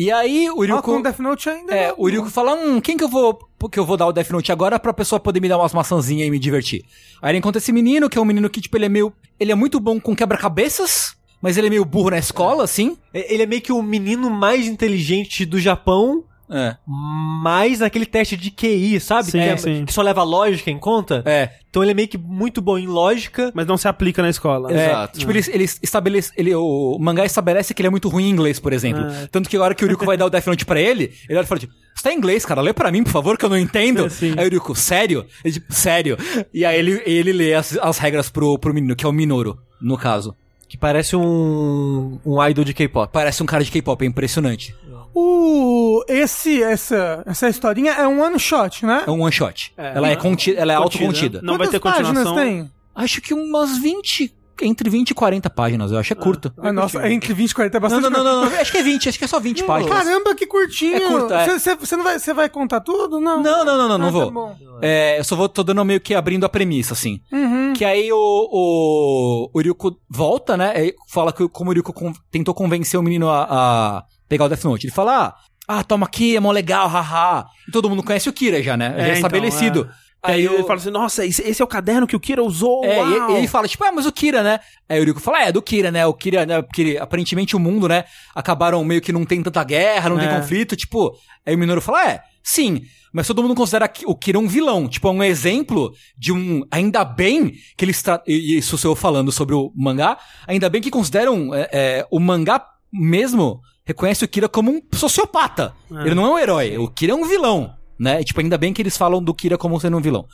E aí o Ó, Ryuko... com o Death Note ainda. É, não. o Ryuko fala, hum, quem que eu vou que eu vou dar o Death Note agora pra pessoa poder me dar umas maçãzinhas e me divertir? Aí ele encontra esse menino, que é um menino que, tipo, ele é meio... Ele é muito bom com quebra-cabeças, mas ele é meio burro na escola, assim. Ele é meio que o menino mais inteligente do Japão, É. mais naquele teste de QI, sabe? Sim, que, é- sim. que só leva lógica em conta. É. Então ele é meio que muito bom em lógica. Mas não se aplica na escola. É, Exato. tipo, ele, ele estabelece. Ele, o mangá estabelece que ele é muito ruim em inglês, por exemplo. É. Tanto que a hora que o Ryuko vai dar o Death Note pra ele, ele olha e fala, tipo, você tá em inglês, cara? Lê pra mim, por favor, que eu não entendo. É, sim. Aí o Ryuko, sério? Ele, tipo, sério. E aí ele, ele lê as, as regras pro, pro menino, que é o Minoru, no caso. Que parece um, um idol de K-pop. Parece um cara de K-pop, é impressionante. O, esse, essa, essa historinha é um one shot, né? É um one shot. É. ela é, conti ela é Contida. autocontida. Não vai ter Quantas continuação. páginas tem? Acho que umas 20, entre 20 e 40 páginas, eu acho, é curto. Ah, nossa, é entre 20 e 40 é Não, bastante. não, não, não, não, acho que é 20, acho que é só 20 páginas. Caramba, que curtinho. É curto, é. Você não vai, você vai contar tudo? Não. Não, não, não, não, não Ah, tá vou. bom. É, eu só vou, tô dando meio que abrindo a premissa, assim. Uhum. Que aí o, o, o Ryuko volta, né? Fala que como o Ryuko con- tentou convencer o menino a, a pegar o Death Note. Ele fala, ah, ah, toma aqui, é mó legal, haha. E todo mundo conhece o Kira já, né? já é então, estabelecido. é. Aí o- ele fala assim, nossa, esse, esse é o caderno que o Kira usou, É, e- uau! e ele fala, tipo, ah, mas o Kira, né? Aí o Ryuko fala, é, do Kira, né? O Kira, né? Porque aparentemente o mundo, né? Acabaram meio que não tem tanta guerra, não tem É. conflito, tipo. Aí o Minoru fala, é, sim, mas todo mundo considera o Kira um vilão. Tipo, é um exemplo de um. Ainda bem que eles. Tra... e Isso sou eu falando sobre o mangá. Ainda bem que consideram é, é, o mangá mesmo reconhece o Kira como um sociopata. É. Ele não é um herói, o Kira é um vilão, né? Tipo, ainda bem que eles falam do Kira como sendo um vilão.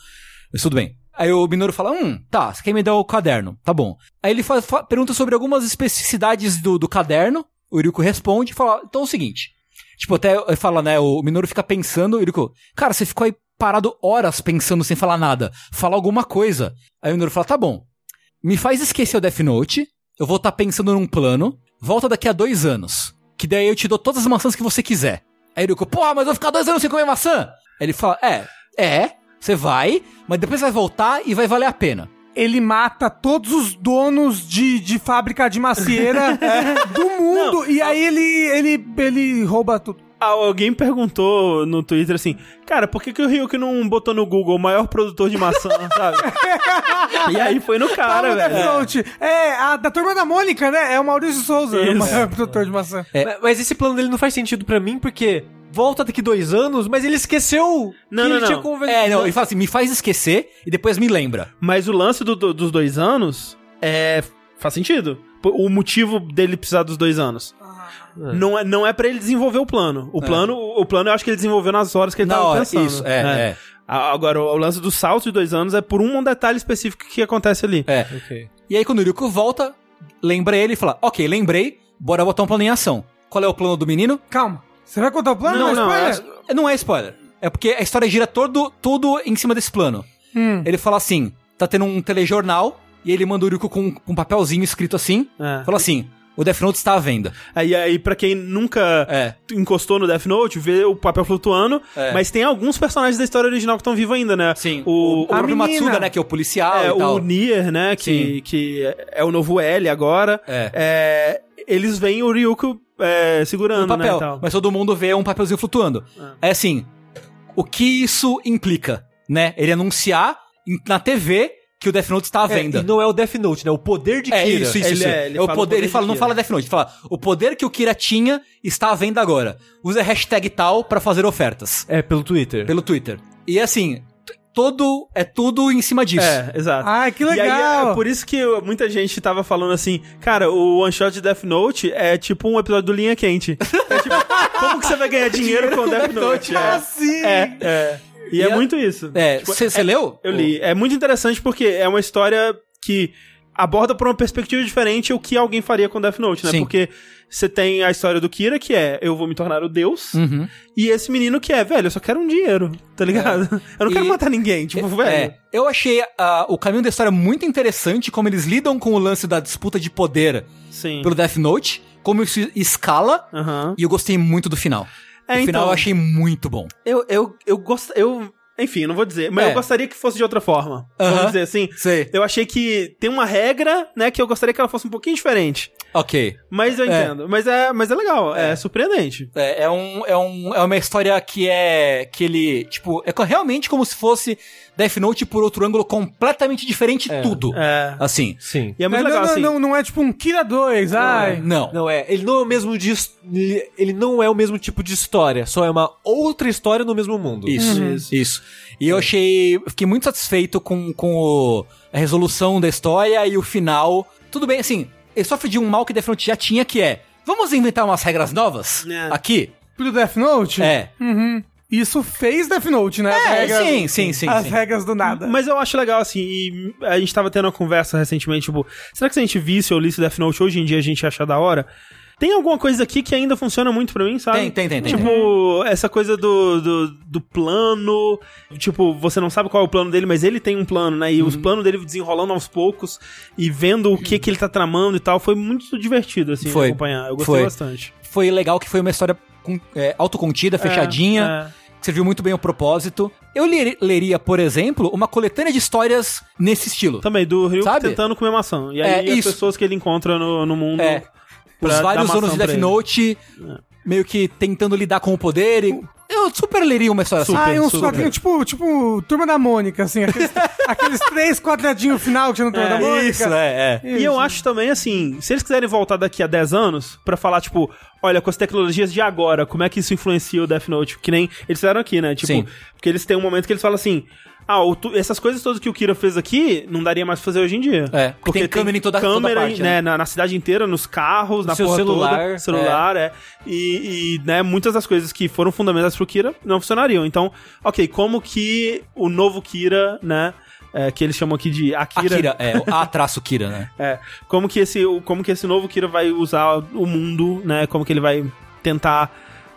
Mas tudo bem. Aí o Minoru fala, hum, tá, você quer me dar o caderno? Tá bom. Aí ele fa- fa- pergunta sobre algumas especificidades do, do caderno, o Ryuko responde e fala, então é o seguinte. Tipo, até ele fala, né, o Minoru fica pensando, o Ryuko, cara, você ficou aí parado horas pensando sem falar nada. Fala alguma coisa. Aí o Minoru fala, tá bom. Me faz esquecer o Death Note, eu vou estar pensando num plano, volta daqui a dois anos. Que daí eu te dou todas as maçãs que você quiser. Aí o Ryuko, porra, mas eu vou ficar dois anos sem comer maçã? Aí ele fala, é, é, você vai, mas depois vai voltar e vai valer a pena. Ele mata todos os donos de, de fábrica de macieira *laughs* do mundo. E aí ele, ele, ele rouba tudo. Ah, Alguém perguntou no Twitter assim, cara, por que, que o Ryuki não botou no Google o maior produtor de maçã, *laughs* sabe? e aí foi no cara, velho. Note. É, a da turma da Mônica, né? É o Maurício Souza, Isso. o maior produtor de maçã. É. Mas- Mas esse plano dele não faz sentido pra mim, porque volta daqui dois anos, mas ele esqueceu Não, que não, ele tinha não. conversado. É, não, ele fala assim, me faz esquecer e depois me lembra. Mas o lance do- do- dos dois anos é. faz sentido. O motivo dele precisar dos dois anos. Não é, não é pra ele desenvolver o plano. O plano, o plano eu acho que ele desenvolveu nas horas que ele Na tava hora, pensando. isso, é, é. Agora, o, lance do salto de dois anos é por um detalhe específico que acontece ali. É. Ok. E aí quando o Ryuko volta, lembra ele e fala, ok, lembrei, bora botar um plano em ação. Qual é o plano do menino? Calma. Você vai contar o plano? Não, não, spoiler? É, Não é spoiler. É porque a história gira todo, tudo em cima desse plano. Hum. Ele fala assim, tá tendo um telejornal, e ele manda o Ryuko com, com um papelzinho escrito assim, É. fala assim, o Death Note está à venda. Aí, aí pra quem nunca É. encostou no Death Note, vê o papel flutuando, É. mas tem alguns personagens da história original que estão vivos ainda, né? Sim, O, o, menina. Matsuda, né, que é o policial é, e tal. o Nier, né, que, Sim. que é o novo L agora. É. É, eles veem o Ryuko é, segurando, um papel, né, e mas todo mundo vê um papelzinho flutuando. É assim, o que isso implica, né? Ele anunciar na TV que o Death Note está à É, venda. e não é o Death Note, né? O poder de É Kira. isso, isso, Ele isso. é- ele É o fala o poder, ele de fala, não fala Death Note, ele fala o poder que o Kira tinha está à venda agora. Usa a hashtag tal pra fazer ofertas É, pelo Twitter. pelo Twitter. E assim, todo é tudo em cima disso. É, exato. Ai, que E aí legal. é por isso que muita gente tava falando assim, cara, o one shot de Death Note é tipo um episódio do Linha Quente. É tipo, *laughs* como que você vai ganhar *laughs* dinheiro com Death Note? É, Assim. é, é. E, E é muito isso. É, Tipo, você leu? Eu li. É muito interessante porque é uma história que aborda por uma perspectiva diferente o que alguém faria com Death Note, né? Sim. Porque você tem a história do Kira, que é eu vou me tornar o deus, Uhum. e esse menino que é, velho, eu só quero um dinheiro, tá ligado? *laughs* Eu não quero E- matar ninguém, tipo, velho. É, eu achei ah, o caminho da história muito interessante, como eles lidam com o lance da disputa de poder Sim. pelo Death Note, como isso escala, Aham. e eu gostei muito do final. É, o final então. eu achei muito bom. Eu, eu, eu gosto. Eu. Enfim, eu não vou dizer, mas É. eu gostaria que fosse de outra forma. Aham. Vamos dizer assim. Sei. Eu achei que tem uma regra, né, que eu gostaria que ela fosse um pouquinho diferente. Ok. Mas eu É. entendo. Mas é, mas é legal, é, surpreendente. É, é, um, é, um, é uma história que é. que ele. Tipo, é realmente como se fosse Death Note por outro ângulo completamente diferente de tudo. É. Assim. Sim. E é muito não, legal, não, assim. não, não é tipo um Kira 2, ai. Não. Não é, ele não é o mesmo de, ele não é o mesmo tipo de história, só é uma outra história no mesmo mundo. Isso, Uhum. isso. E eu achei. eu Fiquei muito satisfeito com, com o- a resolução da história e o final. Tudo bem, assim, ele sofre de um mal que Death Note já tinha, que é. Vamos inventar umas regras novas? É. Aqui? Pro Death Note? É. Uhum. Isso fez Death Note, né? É, regras- sim, sim, sim. As sim. regras do nada. Mas eu acho legal, assim, e a gente tava tendo uma conversa recentemente, tipo, será que se a gente visse ou lisse Death Note hoje em dia a gente ia achar da hora? Tem alguma coisa aqui que ainda funciona muito pra mim, sabe? Tem, tem, tem, tem. Tipo, essa coisa do, do, do plano. Tipo, você não sabe qual é o plano dele, mas ele tem um plano, né? E os Uhum. planos dele desenrolando aos poucos e vendo o que que ele tá tramando e tal. Foi muito divertido, assim, Foi. acompanhar. Eu gostei Foi. bastante. Foi legal que foi uma história é, autocontida, fechadinha. É, que serviu muito bem ao propósito. Eu ler- leria, por exemplo, uma coletânea de histórias nesse estilo. Também, do Sabe? tentando comer maçã. E É, aí as isso. pessoas que ele encontra no, no mundo. É. pra Os vários anos de Death. Note, meio que tentando lidar com o poder. E... Eu super leria uma história Super, ah, e uns super. tipo, tipo, Turma da Mônica, assim, aqueles, *laughs* aqueles três quadradinhos final que tinha no Turma da Mônica. Isso, é, é. E eu acho também, assim, se eles quiserem voltar daqui a 10 anos pra falar, tipo, olha, com as tecnologias de agora, como é que isso influencia o Death Note? Que nem eles fizeram aqui, né? Tipo, Sim. porque eles têm um momento que eles falam assim. Ah, tu- essas coisas todas que o Kira fez aqui, não daria mais pra fazer hoje em dia. É, porque tem câmera em toda- toda câmera, parte, né? né? Na, na cidade inteira, nos carros, na seu celular, toda, celular, é. E, e, né, muitas das coisas que foram fundamentais pro Kira não funcionariam. Então, ok, como que o novo Kira, né? é, que eles chamam aqui de Akira. Akira, é, o *laughs* A traço Kira, né? É, como que esse, como que esse novo Kira vai usar o mundo, né? Como que ele vai tentar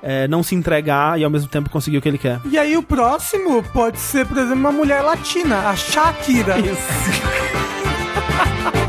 é, não se entregar e ao mesmo tempo conseguir o que ele quer. E aí o próximo pode ser, por exemplo, uma mulher latina, a Shakira. Isso. *laughs*